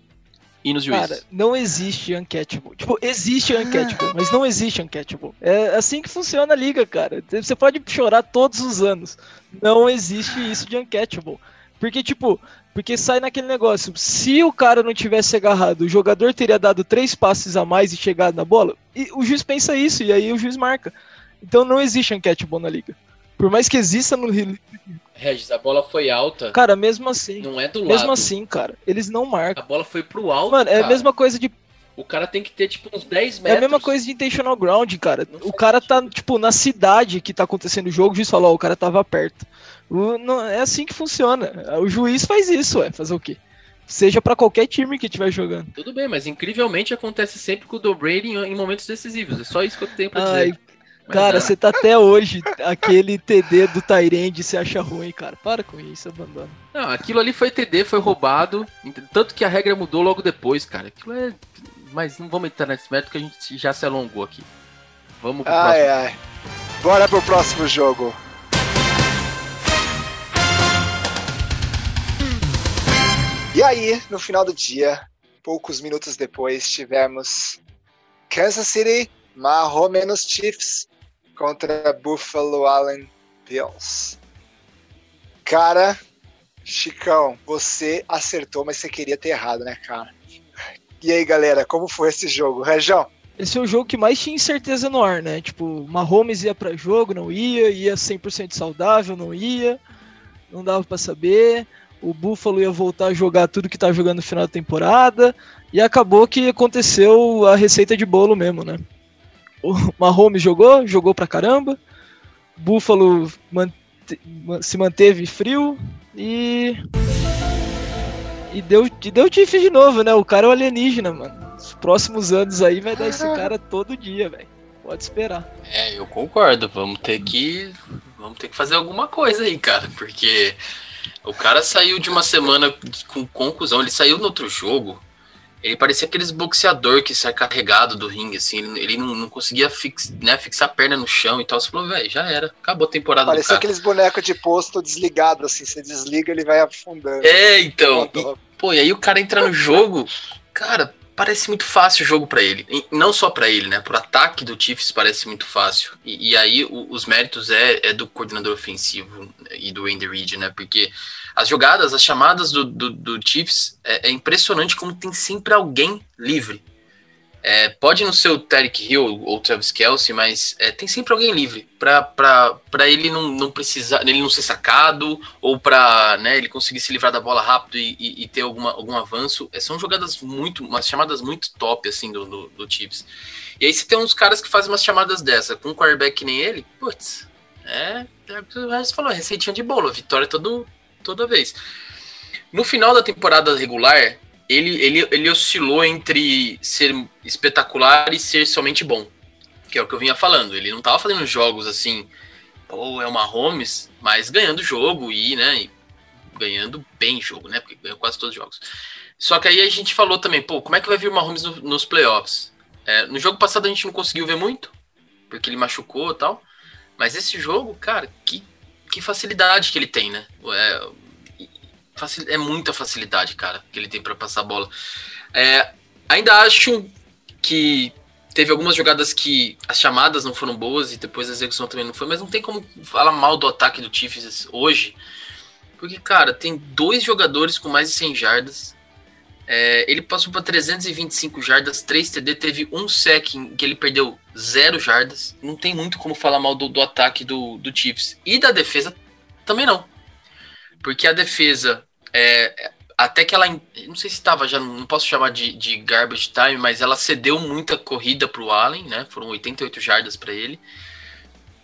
E nos juízes. Cara, não existe uncatchable. Tipo, existe uncatchable, mas não existe uncatchable. É assim que funciona a liga, cara. Você pode chorar todos os anos. Não existe isso de uncatchable. Porque, tipo, porque sai naquele negócio. Se o cara não tivesse agarrado, o jogador teria dado três passes a mais e chegado na bola. E o juiz pensa isso, e aí o juiz marca. Então não existe uncatchable na liga. Por mais que exista no Regis, a bola foi alta. Cara, mesmo assim. Não é do lado. Mesmo assim, cara, eles não marcam. A bola foi pro alto. Mano, é cara. a mesma coisa de. O cara tem que ter, tipo, uns 10 metros. É a mesma coisa de intentional ground, cara. O cara tá, tipo, na cidade que tá acontecendo o jogo, o juiz falou, ó, o cara tava perto. O, não, é assim que funciona. O juiz faz isso, é. Fazer o quê? Seja para qualquer time que estiver jogando. Tudo bem, mas incrivelmente acontece sempre com o Do Brady em, em momentos decisivos. É só isso que eu tenho pra Ai, dizer. Cara, você tá até hoje aquele TD do Tyrande se acha ruim, cara. Para com isso, abandona. Não, aquilo ali foi TD, foi roubado. Tanto que a regra mudou logo depois, cara. Aquilo é. Mas não vamos entrar nesse método que a gente já se alongou aqui. Vamos pro ai, próximo. Ai. Bora pro próximo jogo. E aí, no final do dia, poucos minutos depois, tivemos Kansas City, Mahomes Chiefs contra Buffalo Allen Bills. Cara, Chicão, você acertou, mas você queria ter errado, né, cara? E aí, galera, como foi esse jogo? Rejão? Esse é o jogo que mais tinha incerteza no ar, né? Tipo, Mahomes ia para jogo, não ia, ia 100% saudável, não ia, não dava para saber. O Buffalo ia voltar a jogar tudo que tá jogando no final da temporada, e acabou que aconteceu a receita de bolo mesmo, né? O Mahomes jogou, jogou pra caramba. Buffalo mante se manteve frio e. E deu, e deu tiff de novo, né? O cara é o alienígena, mano. Os próximos anos aí vai dar esse cara todo dia, velho. Pode esperar. É, eu concordo. Vamos ter que. Vamos ter que fazer alguma coisa aí, cara. Porque o cara saiu de uma semana com conclusão. Ele saiu no outro jogo ele parecia aqueles boxeador que sai carregado do ringue, assim. Ele, ele não, não, conseguia fix, né, fixar a perna no chão e tal. Você falou, velho, já era. Acabou a temporada Parecia aqueles bonecos de posto desligado, assim. Você desliga, ele vai afundando. É, então. E, pô, e aí o cara entra no jogo. Cara, parece muito fácil o jogo para ele. E não só para ele, né? Pro ataque do Chiefs parece muito fácil. E, e aí o, os méritos é, é, do coordenador ofensivo e do Andy Reid, né? Porque as jogadas, as chamadas do, do, do Chiefs, é, é, impressionante como tem sempre alguém livre. É, pode não ser o Tarek Hill ou o Travis Kelsey, mas é, tem sempre alguém livre para ele não, não precisar, ele não ser sacado ou para né, ele conseguir se livrar da bola rápido e, e, e ter alguma, algum avanço. É, são jogadas muito, umas chamadas muito top assim do, do, do Chiefs. E aí você tem uns caras que fazem umas chamadas dessa com um quarterback que nem ele, putz, é, é o Reis falou, receitinha de bolo, vitória todo, toda vez. No final da temporada regular, ele, ele, ele oscilou entre ser espetacular e ser somente bom. Que é o que eu vinha falando. Ele não tava fazendo jogos assim, pô, é uma Holmes, mas ganhando jogo e, né, e ganhando bem jogo, né? Porque ganhou quase todos os jogos. Só que aí a gente falou também, pô, como é que vai vir o Mahomes no, nos playoffs? É, no jogo passado a gente não conseguiu ver muito, porque ele machucou e tal. Mas esse jogo, cara, que que facilidade que ele tem, né? É, é muita facilidade, cara, que ele tem para passar a bola. É, ainda acho que teve algumas jogadas que as chamadas não foram boas e depois a execução também não foi, mas não tem como falar mal do ataque do Chiefs hoje, porque, cara, tem dois jogadores com mais de 100 jardas. É, ele passou para 325 jardas, 3 TD, teve um sec que ele perdeu zero jardas. Não tem muito como falar mal do, do ataque do, do Chiefs. E da defesa também não. Porque a defesa, é, até que ela. Não sei se estava já, não posso chamar de, de garbage time, mas ela cedeu muita corrida para o Allen, né? Foram 88 jardas para ele.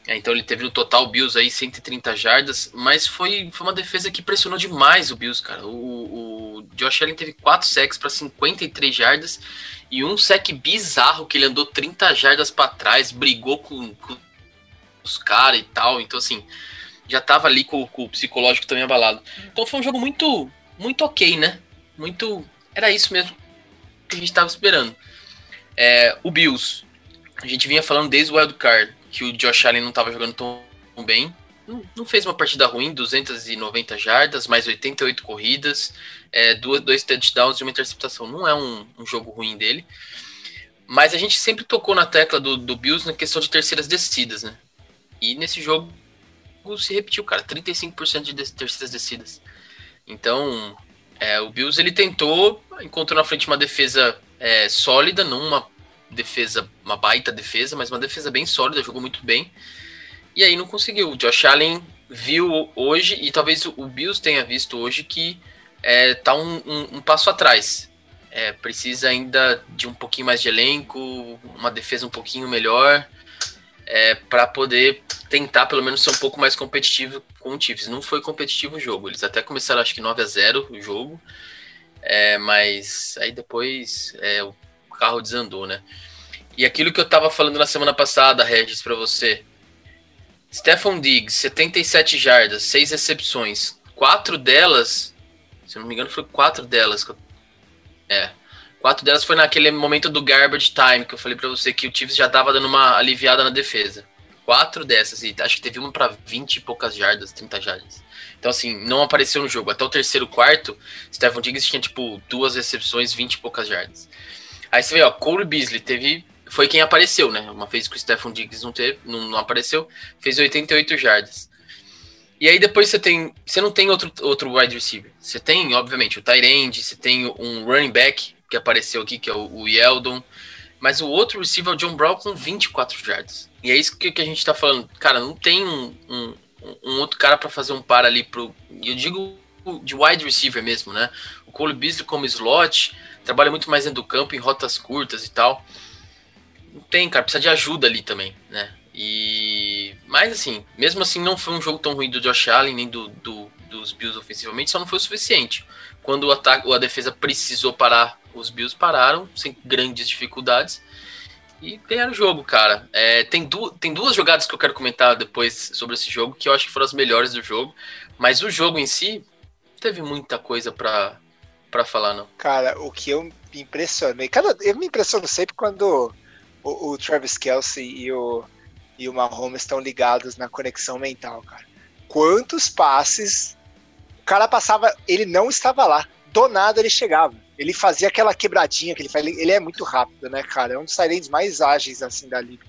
É, então ele teve no total o Bills aí 130 jardas, mas foi, foi uma defesa que pressionou demais o Bills, cara. O, o Josh Allen teve 4 sacks para 53 jardas e um sec bizarro que ele andou 30 jardas para trás, brigou com, com os caras e tal. Então, assim, já tava ali com, com, o psicológico também abalado. Então foi um jogo muito, muito ok, né? Muito. Era isso mesmo que a gente tava esperando. É, o Bills. A gente vinha falando desde o Wild Card que o Josh Allen não tava jogando tão bem. Não, não fez uma partida ruim, 290 jardas, mais 88 corridas, é, duas, dois touchdowns e uma interceptação. Não é um, um jogo ruim dele. Mas a gente sempre tocou na tecla do, do Bills na questão de terceiras descidas, né? E nesse jogo se repetiu, cara. 35% de terceiras descidas. Então, é, o Bills ele tentou, encontrou na frente uma defesa é, sólida, não uma defesa, uma baita defesa, mas uma defesa bem sólida, jogou muito bem. E aí não conseguiu. O Josh Allen viu hoje, e talvez o Bills tenha visto hoje, que é, tá um, um, um passo atrás. É, precisa ainda de um pouquinho mais de elenco, uma defesa um pouquinho melhor é, para poder tentar pelo menos ser um pouco mais competitivo com o Chiefs. Não foi competitivo o jogo, eles até começaram acho que 9 a 0 o jogo, é, mas aí depois é, carro desandou, né? E aquilo que eu tava falando na semana passada, Regis, para você. Stephon Diggs, 77 jardas, 6 recepções. Quatro delas, se não me engano, foi quatro delas. É, Quatro delas foi naquele momento do garbage time que eu falei para você que o Chiefs já tava dando uma aliviada na defesa. Quatro dessas, e acho que teve uma para 20 e poucas jardas, 30 jardas. Então, assim, não apareceu no jogo. Até o terceiro quarto, Stephen Diggs tinha, tipo, duas recepções, 20 e poucas jardas. Aí você vê, ó, Cole Beasley teve. Foi quem apareceu, né? Uma vez que o Stephen Diggs não, teve, não, não apareceu, fez 88 jardas. E aí depois você tem. Você não tem outro, outro wide receiver. Você tem, obviamente, o Tyrande, você tem um running back que apareceu aqui, que é o, o Yeldon. Mas o outro receiver é o John Brown com 24 jardas. E é isso que, que a gente tá falando. Cara, não tem um, um, um outro cara para fazer um par ali pro. Eu digo de wide receiver mesmo, né? O Cole Beasley como slot, trabalha muito mais dentro do campo, em rotas curtas e tal. Não tem, cara, precisa de ajuda ali também, né? E. Mas assim, mesmo assim, não foi um jogo tão ruim do Josh Allen, nem do, do dos Bills ofensivamente, só não foi o suficiente. Quando o ataque, a defesa precisou parar os Bills pararam sem grandes dificuldades e ganharam o jogo, cara. É, tem, du tem duas jogadas que eu quero comentar depois sobre esse jogo que eu acho que foram as melhores do jogo, mas o jogo em si teve muita coisa para para falar, não. Cara, o que eu me impressionei, cada, eu me impressiono sempre quando o, o Travis Kelsey e o, e o Mahomes estão ligados na conexão mental, cara. Quantos passes o cara passava, ele não estava lá, do nada ele chegava ele fazia aquela quebradinha que ele faz. Ele é muito rápido, né, cara? É um dos Tyrants mais ágeis, assim, da liga.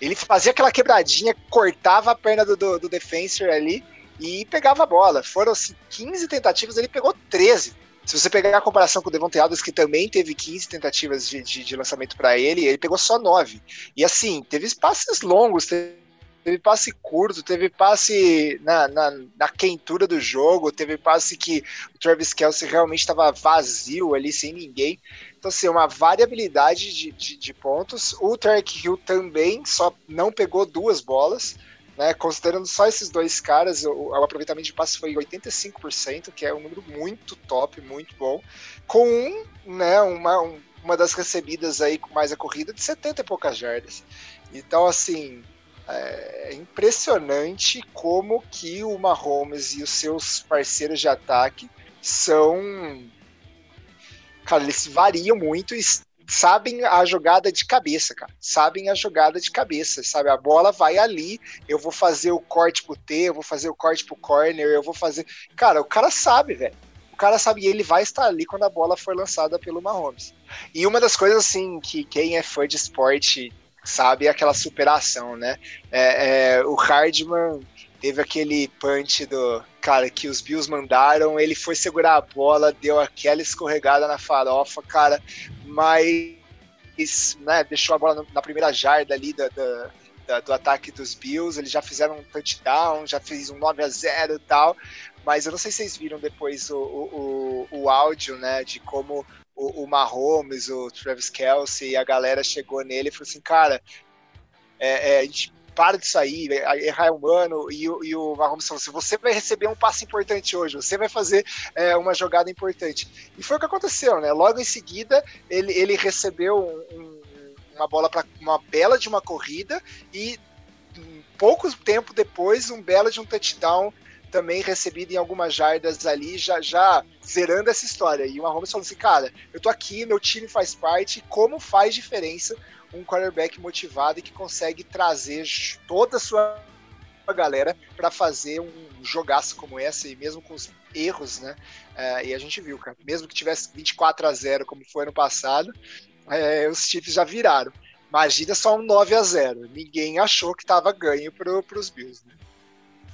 Ele fazia aquela quebradinha, cortava a perna do, do, do defensor ali e pegava a bola. Foram assim, 15 tentativas, ele pegou 13. Se você pegar a comparação com o Devontae Adams, que também teve 15 tentativas de, de, de lançamento para ele, ele pegou só 9. E assim, teve passes longos, teve teve passe curto, teve passe na, na, na, quentura do jogo, teve passe que o Travis Kelsey realmente estava vazio ali, sem ninguém. Então, assim, uma variabilidade de, de, de pontos. O Tarek Hill também só não pegou duas bolas. Né, considerando só esses dois caras, o, o, aproveitamento de passe foi 85%, que é um número muito top, muito bom, com né, uma, um, uma das recebidas aí com mais a corrida de 70 e poucas jardas. Então, assim, é impressionante como que o Mahomes e os seus parceiros de ataque são. Cara, eles variam muito e sabem a jogada de cabeça, cara. Sabem a jogada de cabeça, sabe? A bola vai ali, eu vou fazer o corte pro T, eu vou fazer o corte pro corner, eu vou fazer. Cara, o cara sabe, velho. O cara sabe e ele vai estar ali quando a bola for lançada pelo Mahomes. E uma das coisas, assim, que quem é fã de esporte sabe? Aquela superação, né? É, é, o Hardman teve aquele punch do cara que os Bills mandaram, ele foi segurar a bola, deu aquela escorregada na farofa, cara, mas né, deixou a bola na primeira jarda ali da, da, da, do ataque dos Bills, eles já fizeram um touchdown, já fez um 9 a 0 e tal, mas eu não sei se vocês viram depois o, o, o, o áudio, né, de como o, o Mahomes, o Travis Kelsey, a galera chegou nele e falou assim, cara, é, é, a gente para de sair, errar é humano, e, e o Mahomes falou assim, você vai receber um passe importante hoje, você vai fazer é, uma jogada importante. E foi o que aconteceu, né? Logo em seguida, ele, ele recebeu um, uma bola para uma bela de uma corrida e pouco tempo depois, um belo de um touchdown também recebido em algumas jardas ali, já, já zerando essa história. E o Mahomes falou assim, cara, eu tô aqui, meu time faz parte, como faz diferença um quarterback motivado e que consegue trazer toda a sua galera para fazer um jogaço como esse, e mesmo com os erros, né? É, e a gente viu, cara, mesmo que tivesse 24 a 0 como foi ano passado, é, os Chiefs já viraram. Imagina só um 9 a 0 Ninguém achou que estava ganho para os Bills, né?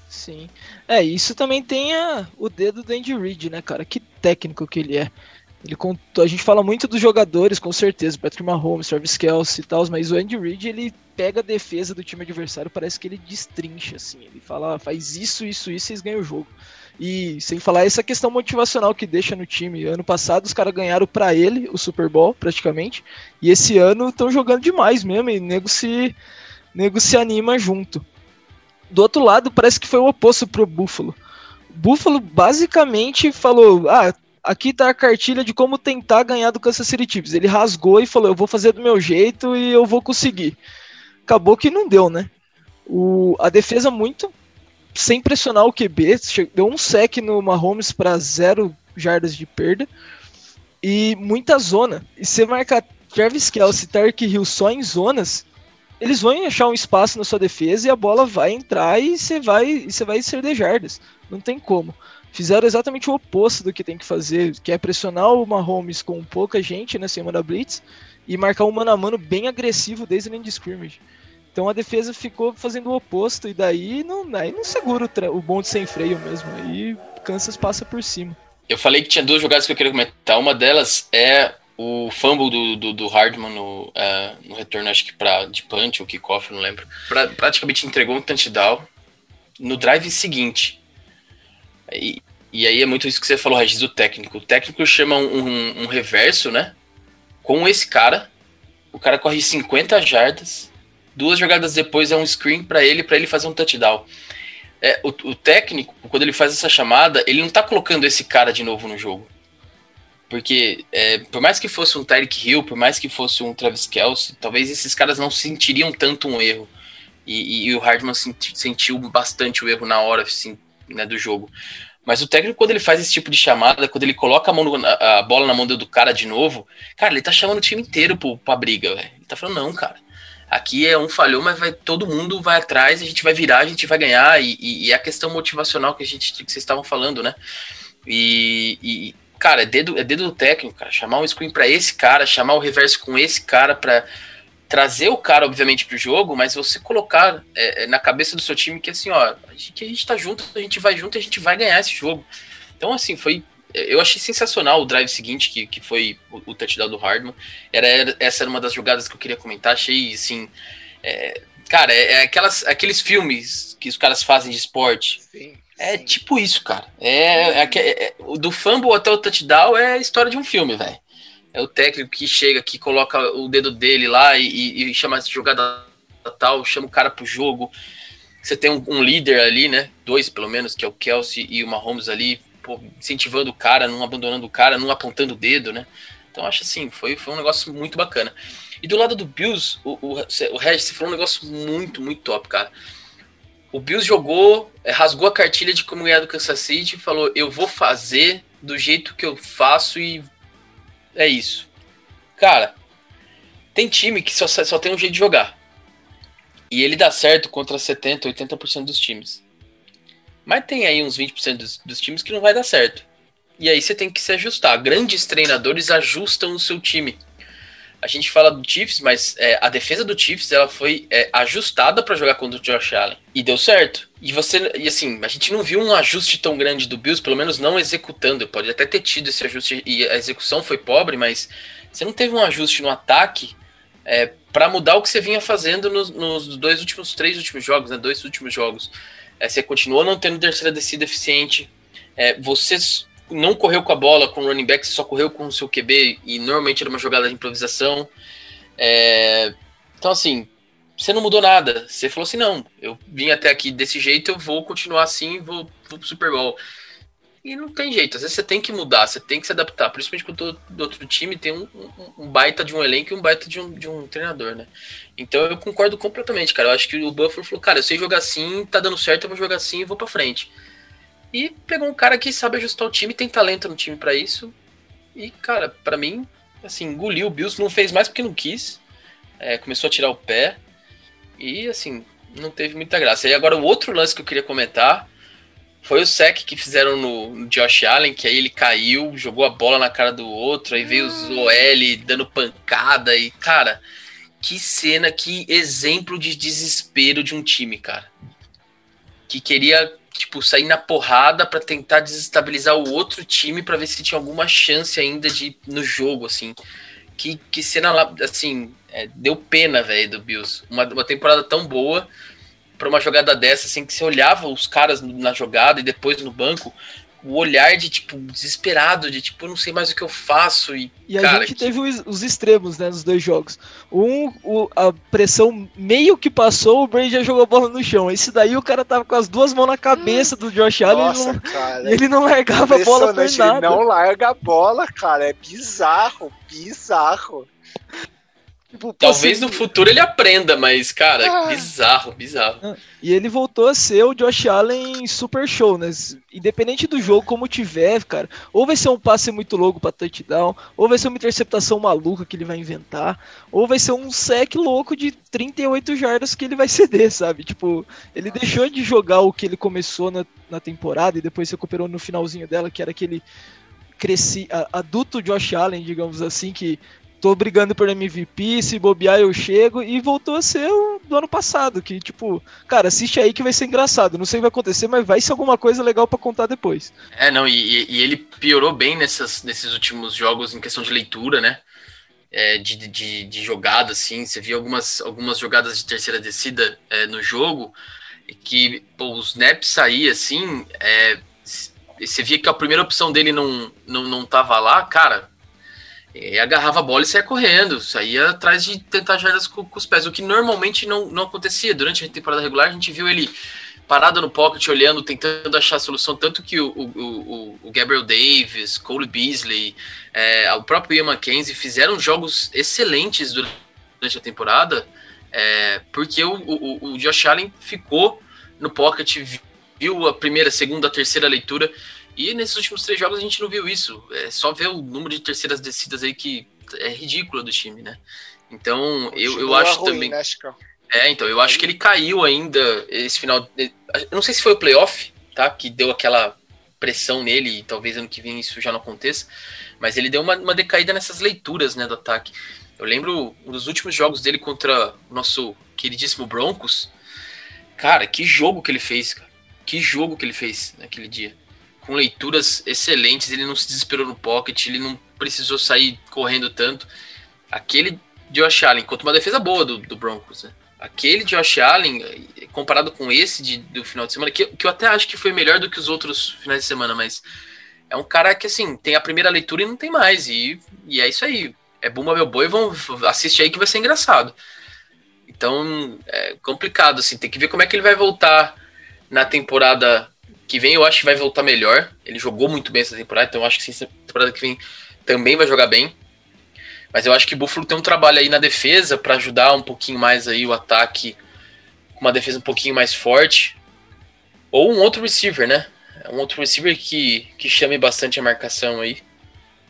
Sim. É, isso também tem a, o dedo do Andy Reid, né, cara? Que técnico que ele é. Ele contou, a gente fala muito dos jogadores, com certeza, Patrick Mahomes, Travis Kelce e tal, mas o Andy Reid, ele pega a defesa do time adversário, parece que ele destrincha, assim. Ele fala, faz isso, isso, isso e eles ganham o jogo. E sem falar essa questão motivacional que deixa no time. Ano passado os caras ganharam para ele o Super Bowl, praticamente. E esse ano estão jogando demais mesmo, e nego se, nego se anima junto. Do outro lado, parece que foi o oposto pro Buffalo. Buffalo basicamente falou: ah, aqui tá a cartilha de como tentar ganhar do Kansas City Chiefs. Ele rasgou e falou: eu vou fazer do meu jeito e eu vou conseguir. Acabou que não deu, né? O, a defesa muito sem pressionar o QB, deu um sec no Mahomes para zero jardas de perda e muita zona. E você marcar Travis Kelce e Tark Hill só em zonas, eles vão achar um espaço na sua defesa e a bola vai entrar e você vai, você vai de jardas. Não tem como. Fizeram exatamente o oposto do que tem que fazer, que é pressionar o Mahomes com pouca gente, né, sem mandar blitz, e marcar um mano a mano bem agressivo desde linha de scrimmage. Então a defesa ficou fazendo o oposto e daí não, aí não segura o, o bonde sem freio mesmo. Aí Kansas passa por cima. Eu falei que tinha duas jogadas que eu queria comentar. Uma delas é o fumble do, do, do Hardman no, uh, no retorno, acho que pra, de punch ou kickoff, não lembro. Pra, praticamente entregou um touchdown no drive seguinte. E, e aí é muito isso que você falou, Regis, do técnico. O técnico chama um, um, um reverso, né? Com esse cara. O cara corre 50 jardas. Duas jogadas depois é um screen para ele, para ele fazer um touchdown. É, o, o técnico, quando ele faz essa chamada, ele não tá colocando esse cara de novo no jogo porque é, por mais que fosse um Tyreek Hill, por mais que fosse um Travis Kelce, talvez esses caras não sentiriam tanto um erro. E, e, e o Hardman senti, sentiu bastante o erro na hora assim, né, do jogo. Mas o técnico, quando ele faz esse tipo de chamada, quando ele coloca a, mão a, bola na mão do cara de novo, cara, ele tá chamando o time inteiro pro, pra briga, velho. Ele tá falando, não, cara. Aqui é um falhou, mas vai todo mundo vai atrás, a gente vai virar, a gente vai ganhar. E, e, e é a questão motivacional que a gente que vocês estavam falando, né? E, cara, é dedo, é dedo do técnico, cara. Chamar um screen para esse cara, chamar o reverso com esse cara para trazer o cara, obviamente, pro jogo, mas você colocar é, é, na cabeça do seu time que assim, ó, a gente, a gente tá junto, a gente vai junto e a gente vai ganhar esse jogo. Então, assim, foi. Eu achei sensacional o drive seguinte, que, que foi o, o touchdown do Hardman. Era, era, essa era uma das jogadas que eu queria comentar. Achei, assim. É, cara, é, é, aquelas, aqueles filmes que os caras fazem de esporte. Sim é tipo isso, cara. É, é, é, é do fumble até o touchdown é a história de um filme, velho. É o técnico que chega, que coloca o dedo dele lá e, e, chama essa jogada tal, chama o cara pro jogo. Você tem um, um, líder ali, né? Dois, pelo menos, que é o Kelsey e o Mahomes ali, pô, incentivando o cara, não abandonando o cara, não apontando o dedo, né? Então acho assim, foi, foi um negócio muito bacana. E do lado do Bills, o, o, o Regis falou um negócio muito, muito top, cara o Bills jogou, é, rasgou a cartilha de como ganhar do Kansas City e falou: eu vou fazer do jeito que eu faço e é isso. Cara, tem time que só, só tem um jeito de jogar. E ele dá certo contra 70%, 80% dos times. Mas tem aí uns 20% dos, dos times que não vai dar certo. E aí você tem que se ajustar. Grandes treinadores ajustam o seu time a gente fala do Chiefs, mas é, a defesa do Chiefs ela foi é, ajustada para jogar contra o Josh Allen e deu certo. E você, e assim, a gente não viu um ajuste tão grande do Bills, pelo menos não executando. Pode até ter tido esse ajuste e a execução foi pobre, mas você não teve um ajuste no ataque é, para mudar o que você vinha fazendo nos, nos, dois últimos, três últimos jogos, né? Dois últimos jogos. É, você continuou não tendo terceira descida eficiente. É, você não correu com a bola com o running back, só correu com o seu QB e normalmente era uma jogada de improvisação. É, então, assim, você não mudou nada. Você falou assim, não, eu vim até aqui desse jeito, eu vou continuar assim, vou, vou pro Super Bowl. E não tem jeito, às vezes você tem que mudar, você tem que se adaptar. Principalmente quando do outro time tem um, um, um, baita de um elenco e um baita de um, de um treinador, né? Então eu concordo completamente, cara. Eu acho que o Buffalo falou, cara, eu sei jogar assim, tá dando certo, eu vou jogar assim e vou pra frente. E pegou um cara que sabe ajustar o time, tem talento no time para isso. E, cara, para mim, assim, engoliu o Bills, não fez mais porque não quis. É, começou a tirar o pé. E, assim, não teve muita graça. E agora o outro lance que eu queria comentar foi o sec que fizeram no, no, Josh Allen, que aí ele caiu, jogou a bola na cara do outro, aí veio os OL dando pancada e, cara, que cena, que exemplo de desespero de um time, cara. Que queria tipo, sair na porrada para tentar desestabilizar o outro time para ver se tinha alguma chance ainda de no jogo, assim. Que, que cena lá, assim, é, deu pena, velho, do Bills. Uma, uma temporada tão boa para uma jogada dessa, assim, que você olhava os caras na jogada e depois no banco, o olhar de, tipo, desesperado, de, tipo, eu não sei mais o que eu faço. E, e cara, a gente que... teve os, os, extremos, né, nos dois jogos. Um, o, a pressão meio que passou, o Brady já jogou a bola no chão. Esse daí o cara tava com as duas mãos na cabeça do Josh Allen Nossa, e, não, cara, ele não largava a bola por nada. Ele não larga a bola, cara, é bizarro, bizarro. Tipo, Talvez no futuro ele aprenda, mas, cara, ah. bizarro, bizarro. Ah, e ele voltou a ser o Josh Allen super show, né? Independente do jogo, como tiver, cara, ou vai ser um passe muito louco pra touchdown, ou vai ser uma interceptação maluca que ele vai inventar, ou vai ser um sec louco de 38 jardas que ele vai ceder, sabe? Tipo, ele deixou de jogar o que ele começou na, na temporada e depois se recuperou no finalzinho dela, que era aquele cresci, adulto Josh Allen, digamos assim, que tô brigando por MVP, se bobear eu chego, e voltou a ser o do ano passado, que tipo, cara, assiste aí que vai ser engraçado, não sei o que vai acontecer, mas vai ser alguma coisa legal para contar depois. É, não, e, e, ele piorou bem nessas, nesses últimos jogos em questão de leitura, né? É, de, de, de jogada, assim, você viu algumas, algumas jogadas de terceira descida é, no jogo, que pô, o snap assim, é, você via que a primeira opção dele não, não, não tava lá, cara, e agarrava a bola e saía correndo, saía atrás de tentar jardas com, com, os pés, o que normalmente não, não acontecia. Durante a temporada regular, a gente viu ele parado no pocket, olhando, tentando achar a solução, tanto que o, o, o, Gabriel Davis, Cole Beasley, é, o próprio Ian McKenzie fizeram jogos excelentes durante a temporada, é, porque o, o, o Josh Allen ficou no pocket, viu a primeira, segunda, terceira leitura e nesses últimos três jogos a gente não viu isso. É só ver o número de terceiras descidas aí que é ridículo do time, né? Então, eu, eu acho ruim, também. Né, é, então, eu acho que ele caiu ainda esse final. Eu não sei se foi o playoff, tá? Que deu aquela pressão nele, e talvez ano que vem isso já não aconteça. Mas ele deu uma, uma decaída nessas leituras, né, do ataque. Eu lembro um dos últimos jogos dele contra o nosso queridíssimo Broncos. Cara, que jogo que ele fez, cara. Que jogo que ele fez naquele dia com leituras excelentes, ele não se desesperou no pocket, ele não precisou sair correndo tanto. Aquele Josh Allen, contra uma defesa boa do, do Broncos, né? Aquele Josh Allen, comparado com esse de, do final de semana, que, que eu até acho que foi melhor do que os outros finais de semana, mas é um cara que, assim, tem a primeira leitura e não tem mais. E, e é isso aí. É Bumba Meu Boi, vão assistir aí que vai ser engraçado. Então, é complicado, assim, tem que ver como é que ele vai voltar na temporada que vem eu acho que vai voltar melhor. Ele jogou muito bem essa temporada, então eu acho que essa temporada que vem também vai jogar bem. Mas eu acho que o Buffalo tem um trabalho aí na defesa para ajudar um pouquinho mais aí o ataque uma defesa um pouquinho mais forte. Ou um outro receiver, né? Um outro receiver que, que chame bastante a marcação aí.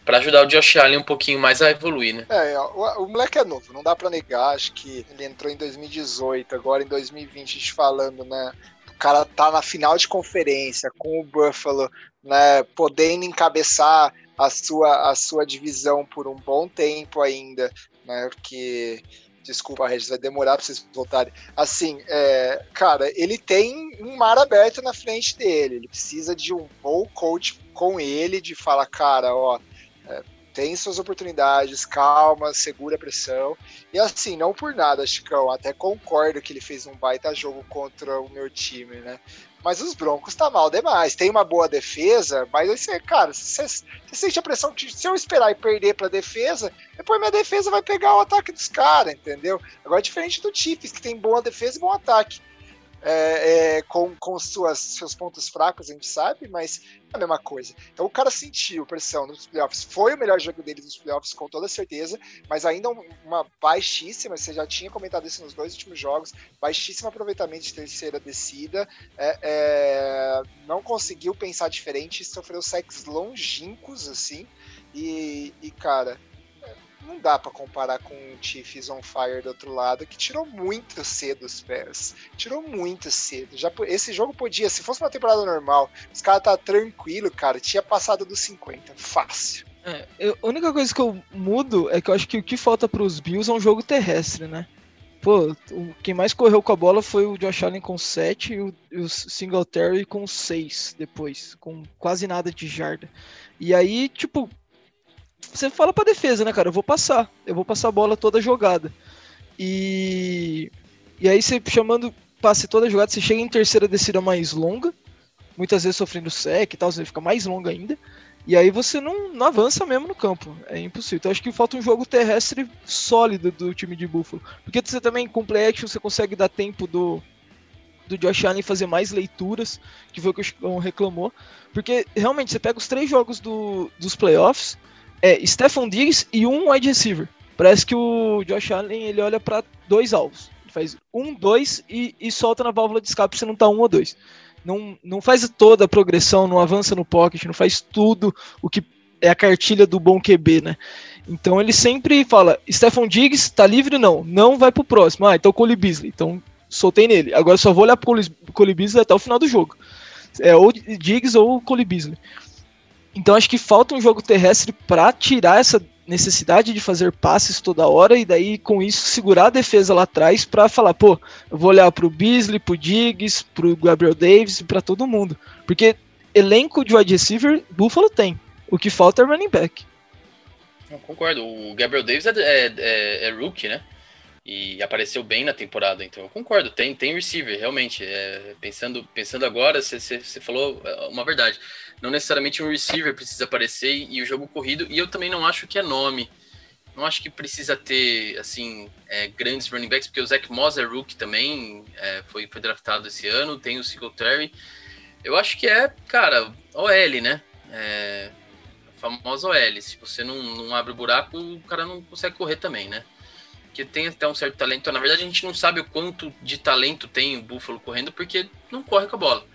para ajudar o Josh Allen um pouquinho mais a evoluir, né? É, o, o moleque é novo, não dá para negar. Acho que ele entrou em 2018, agora em 2020, a gente falando, né? Cara tá na final de conferência com o Buffalo, né, podendo encabeçar a sua, a sua divisão por um bom tempo ainda, né, porque desculpa, Regis, vai demorar para vocês voltarem. Assim, é, cara, ele tem um mar aberto na frente dele. Ele precisa de um bom coach com ele, de falar, cara, ó, tem suas oportunidades, calma, segura a pressão. E assim, não por nada, Chicão, até concordo que ele fez um baita jogo contra o meu time, né? mas os Broncos tá mal demais. Tem uma boa defesa, mas aí você, cara, você, você sente a pressão que se eu esperar e perder pra defesa, depois minha defesa vai pegar o ataque dos caras, entendeu? Agora, diferente do Chiefs, que tem boa defesa e bom ataque é, é, com, com suas, seus pontos fracos, a gente sabe, mas é a mesma coisa. Então o cara sentiu pressão nos playoffs, foi o melhor jogo dele nos playoffs, com toda certeza, mas ainda uma baixíssima, você já tinha comentado isso nos dois últimos jogos, baixíssimo aproveitamento de terceira descida, é, é não conseguiu pensar diferente, sofreu sacks longínquos, assim, e, e cara, não dá para comparar com o Chiefs on Fire do outro lado, que tirou muito cedo os pés. Tirou muito cedo. Já, esse jogo podia, se fosse uma temporada normal, os caras tá tranquilo, cara, tinha passado dos 50, fácil. É, eu, a única coisa que eu mudo é que eu acho que o que falta para os Bills é um jogo terrestre, né? Pô, o, quem mais correu com a bola foi o Josh Allen com 7 e o, o Singletary com 6 depois, com quase nada de jarda. E aí, tipo, você fala pra defesa, né, cara? Eu vou passar. Eu vou passar a bola toda jogada. E. E aí você chamando passe toda jogada, você chega em terceira descida mais longa. Muitas vezes sofrendo sec e tal, você fica mais longa ainda. E aí você não, não avança mesmo no campo. É impossível. Então acho que falta um jogo terrestre sólido do time de Buffalo. Porque você também, com play action, você consegue dar tempo do, do Josh Allen fazer mais leituras, que foi o que o Chicão reclamou. Porque realmente você pega os três jogos do, dos playoffs, é Stephon Diggs e um wide receiver. Parece que o Josh Allen ele olha para dois alvos. Ele faz um, dois e, e solta na válvula de escape se não tá um ou dois. Não, não faz toda a progressão, não avança no pocket, não faz tudo o que é a cartilha do bom QB, né? Então ele sempre fala: Stephon Diggs tá livre? Não, não vai pro próximo. Ah, então Cole Beasley. Então soltei nele. Agora só vou olhar pro Cole Beasley até o final do jogo. É ou Diggs ou Cole Beasley. Então acho que falta um jogo terrestre para tirar essa necessidade de fazer passes toda hora e daí com isso segurar a defesa lá atrás para falar, pô, eu vou olhar pro Beasley, pro Diggs, pro Gabriel Davis e para todo mundo. Porque elenco de wide receiver Buffalo tem. O que falta é running back. Eu concordo. O Gabriel Davis é, é, é, é rookie, né? E apareceu bem na temporada, então eu concordo. Tem, tem receiver, realmente. É, pensando, pensando agora, você falou uma verdade não necessariamente um receiver precisa aparecer e o jogo corrido, e eu também não acho que é nome. Não acho que precisa ter, assim, é, grandes running backs, porque o Zach Moss é rookie também, é, foi, foi draftado esse ano, tem o Singletary. Eu acho que é, cara, OL, né? É, a famosa OL. Se você não, não abre o buraco, o cara não consegue correr também, né? Porque tem até um certo talento. Na verdade, a gente não sabe o quanto de talento tem o Buffalo correndo, porque não corre com a bola.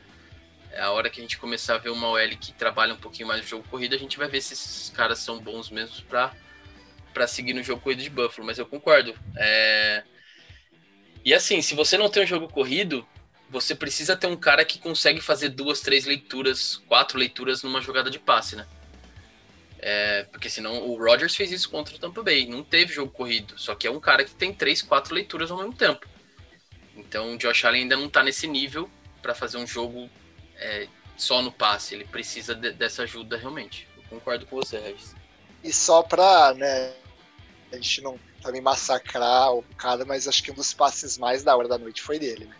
A hora que a gente começar a ver uma OL que trabalha um pouquinho mais no jogo corrido, a gente vai ver se esses caras são bons mesmo para para seguir no jogo corrido de Buffalo. Mas eu concordo. É... E assim, se você não tem um jogo corrido, você precisa ter um cara que consegue fazer duas, três leituras, quatro leituras numa jogada de passe, né? É, porque senão o Rodgers fez isso contra o Tampa Bay, não teve jogo corrido, só que é um cara que tem três, quatro leituras ao mesmo tempo. Então o Josh Allen ainda não tá nesse nível para fazer um jogo é, só no passe, ele precisa de, dessa ajuda realmente. Eu concordo com você, Regis. E só pra, né, a gente não também massacrar o cara, mas acho que um dos passes mais da hora da noite foi dele, né?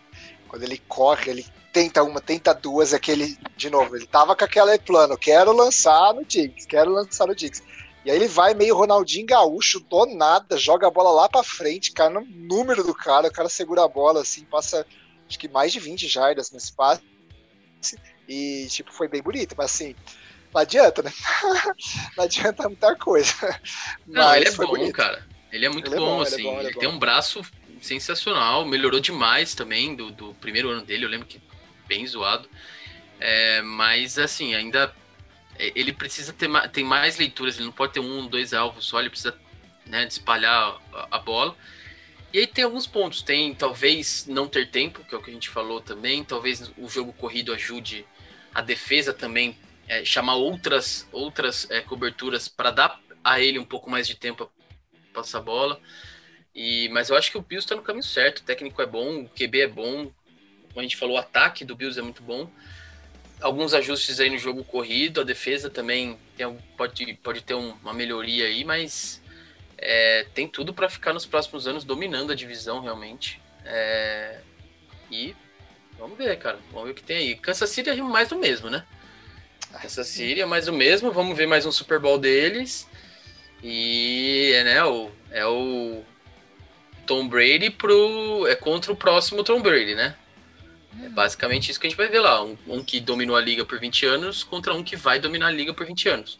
Quando ele corre, ele tenta uma, tenta duas, aquele, de novo, ele tava com aquele plano, quero lançar no Diggs, quero lançar no Diggs. E aí ele vai meio Ronaldinho Gaúcho, do nada, joga a bola lá pra frente, cara, no número do cara, o cara segura a bola assim, passa acho que mais de 20 jardas nesse passe e, tipo, foi bem bonito, mas assim, não adianta, né? não adianta muita coisa. Não, ele é bom, bonito. cara. Ele é muito ele bom, é bom, assim. Ele, é bom, ele, ele é tem um braço sensacional, melhorou demais também do, do primeiro ano dele, eu lembro que bem zoado. É, mas, assim, ainda é, ele precisa ter tem mais leituras, ele não pode ter um, dois alvos só, ele precisa né, espalhar a, a bola. E aí tem alguns pontos. Tem talvez não ter tempo, que é o que a gente falou também. Talvez o jogo corrido ajude a defesa também é, chamar outras outras é, coberturas para dar a ele um pouco mais de tempo para passar a bola. E, mas eu acho que o Bills está no caminho certo. O técnico é bom, o QB é bom. Como a gente falou, o ataque do Bills é muito bom. Alguns ajustes aí no jogo corrido, a defesa também tem, pode, pode ter uma melhoria aí, mas é, tem tudo para ficar nos próximos anos dominando a divisão realmente. É, e Vamos ver, cara. Vamos ver o que tem aí. Kansas City é mais do mesmo, né? Kansas City é mais do mesmo. Vamos ver mais um Super Bowl deles. E é, né, o, é o Tom Brady pro, é contra o próximo Tom Brady, né? É basicamente isso que a gente vai ver lá. Um, um que dominou a liga por 20 anos contra um que vai dominar a liga por 20 anos.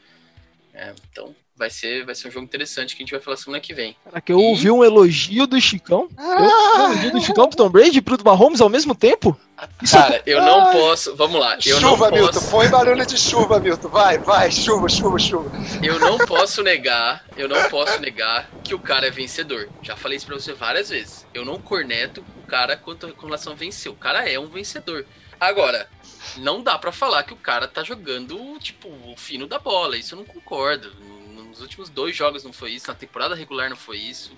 É, então, vai ser, vai ser um jogo interessante que a gente vai falar semana que vem. Caraca, eu ouvi um elogio do Chicão. Ah! um elogio do Chicão pro Tom Brady e pro Mahomes ao mesmo tempo? Isso Cara, eu não posso. Vamos lá. Eu chuva, não Milton. Põe barulho de chuva, Milton. Vai, vai. Chuva, chuva, chuva. Eu não posso negar, eu não posso negar que o cara é vencedor. Já falei isso pra você várias vezes. Eu não corneto o cara quanto com relação a vencer. O cara é um vencedor. Agora, não dá para falar que o cara tá jogando, tipo, o fino da bola. Isso eu não concordo. Nos últimos dois jogos não foi isso, na temporada regular não foi isso.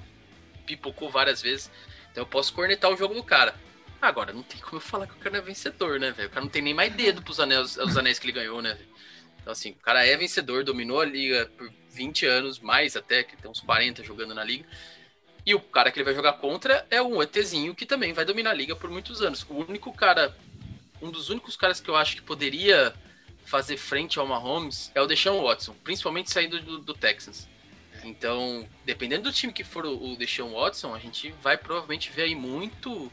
Pipocou várias vezes. Então eu posso cornetar o jogo do cara. Agora, não tem como eu falar que o cara é vencedor, né, velho? O cara não tem nem mais dedo pros anéis, os anéis que ele ganhou, né? Então, assim, o cara é vencedor, dominou a liga por 20 anos, mais até, que tem uns 40 jogando na liga. E o cara que ele vai jogar contra é um ETzinho que também vai dominar a liga por muitos anos. O único cara, um dos únicos caras que eu acho que poderia fazer frente ao Mahomes é o Deshaun Watson, principalmente saindo do, do Texans. Então, dependendo do time que for o, o Deshaun Watson, a gente vai provavelmente ver aí muito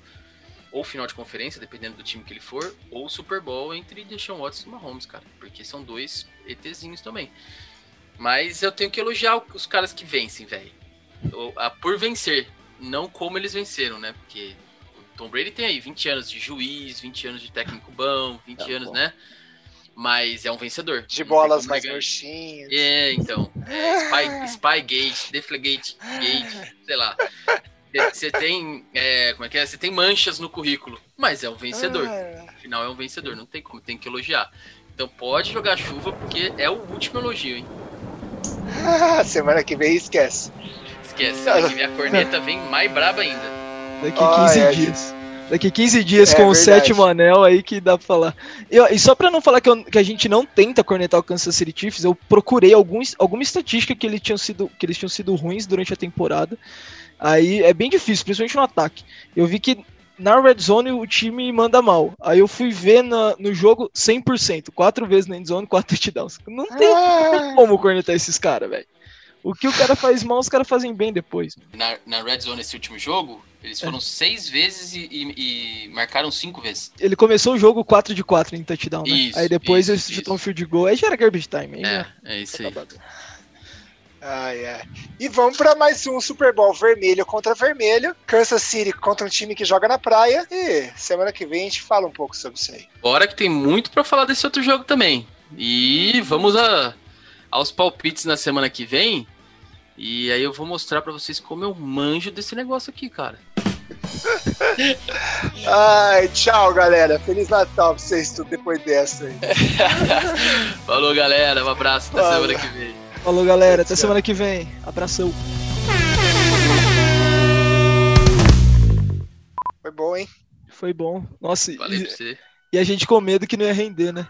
ou final de conferência, dependendo do time que ele for, ou Super Bowl entre Deshaun Watson e Mahomes, cara, porque são dois ETzinhos também. Mas eu tenho que elogiar os caras que vencem, velho. Por vencer, não como eles venceram, né? Porque o Tom Brady tem aí 20 anos de juiz, 20 anos de técnico bom, 20 tá anos, bom. né? Mas é um vencedor. De bolas mais murchinhas. É, então. É, Spy, Spygate, Deflegate, Gate, sei lá. Você tem. É, como é que é? Você tem manchas no currículo, mas é um vencedor. Ah. Afinal, é um vencedor, não tem como, tem que elogiar. Então pode jogar chuva, porque é o último elogio, hein? Ah, semana que vem esquece. Esquece, semana que vem a corneta vem mais braba ainda. Daqui 15 é, dias. Daqui 15 dias é, com o sétimo anel aí que dá pra falar. Eu, e só pra não falar que, eu, que, a gente não tenta cornetar o Kansas City Chiefs, eu procurei alguns, alguma estatística que, ele tinham sido, que eles tinham sido ruins durante a temporada. Aí é bem difícil, principalmente no ataque. Eu vi que na red zone o time manda mal. Aí eu fui ver na, no jogo 100%, quatro vezes na end zone, quatro touchdowns. Não tem, ah. não tem como cornetar esses caras, velho. O que o cara faz mal, os caras fazem bem depois. Na, na red zone esse último jogo, eles foram é. seis vezes e, e, e, marcaram cinco vezes. Ele começou o jogo 4 de 4 em touchdown, né? Isso, aí depois isso, eles chutam um field goal, aí já era garbage time. Aí é, já... é isso aí. Ai, ai. E vamos para mais um Super Bowl vermelho contra vermelho. Kansas City contra um time que joga na praia. E semana que vem a gente fala um pouco sobre isso aí. Bora que tem muito para falar desse outro jogo também. E vamos a, aos palpites na semana que vem. E aí eu vou mostrar para vocês como eu manjo desse negócio aqui, cara. Ai, tchau, galera. Feliz Natal pra vocês tudo depois dessa aí. Falou, galera. Um abraço. Até Fala. semana que vem. Falou, galera. Até semana que vem. Abração. Foi bom, hein? Foi bom. Nossa, Valeu e, pra você. e a gente com medo que não ia render, né?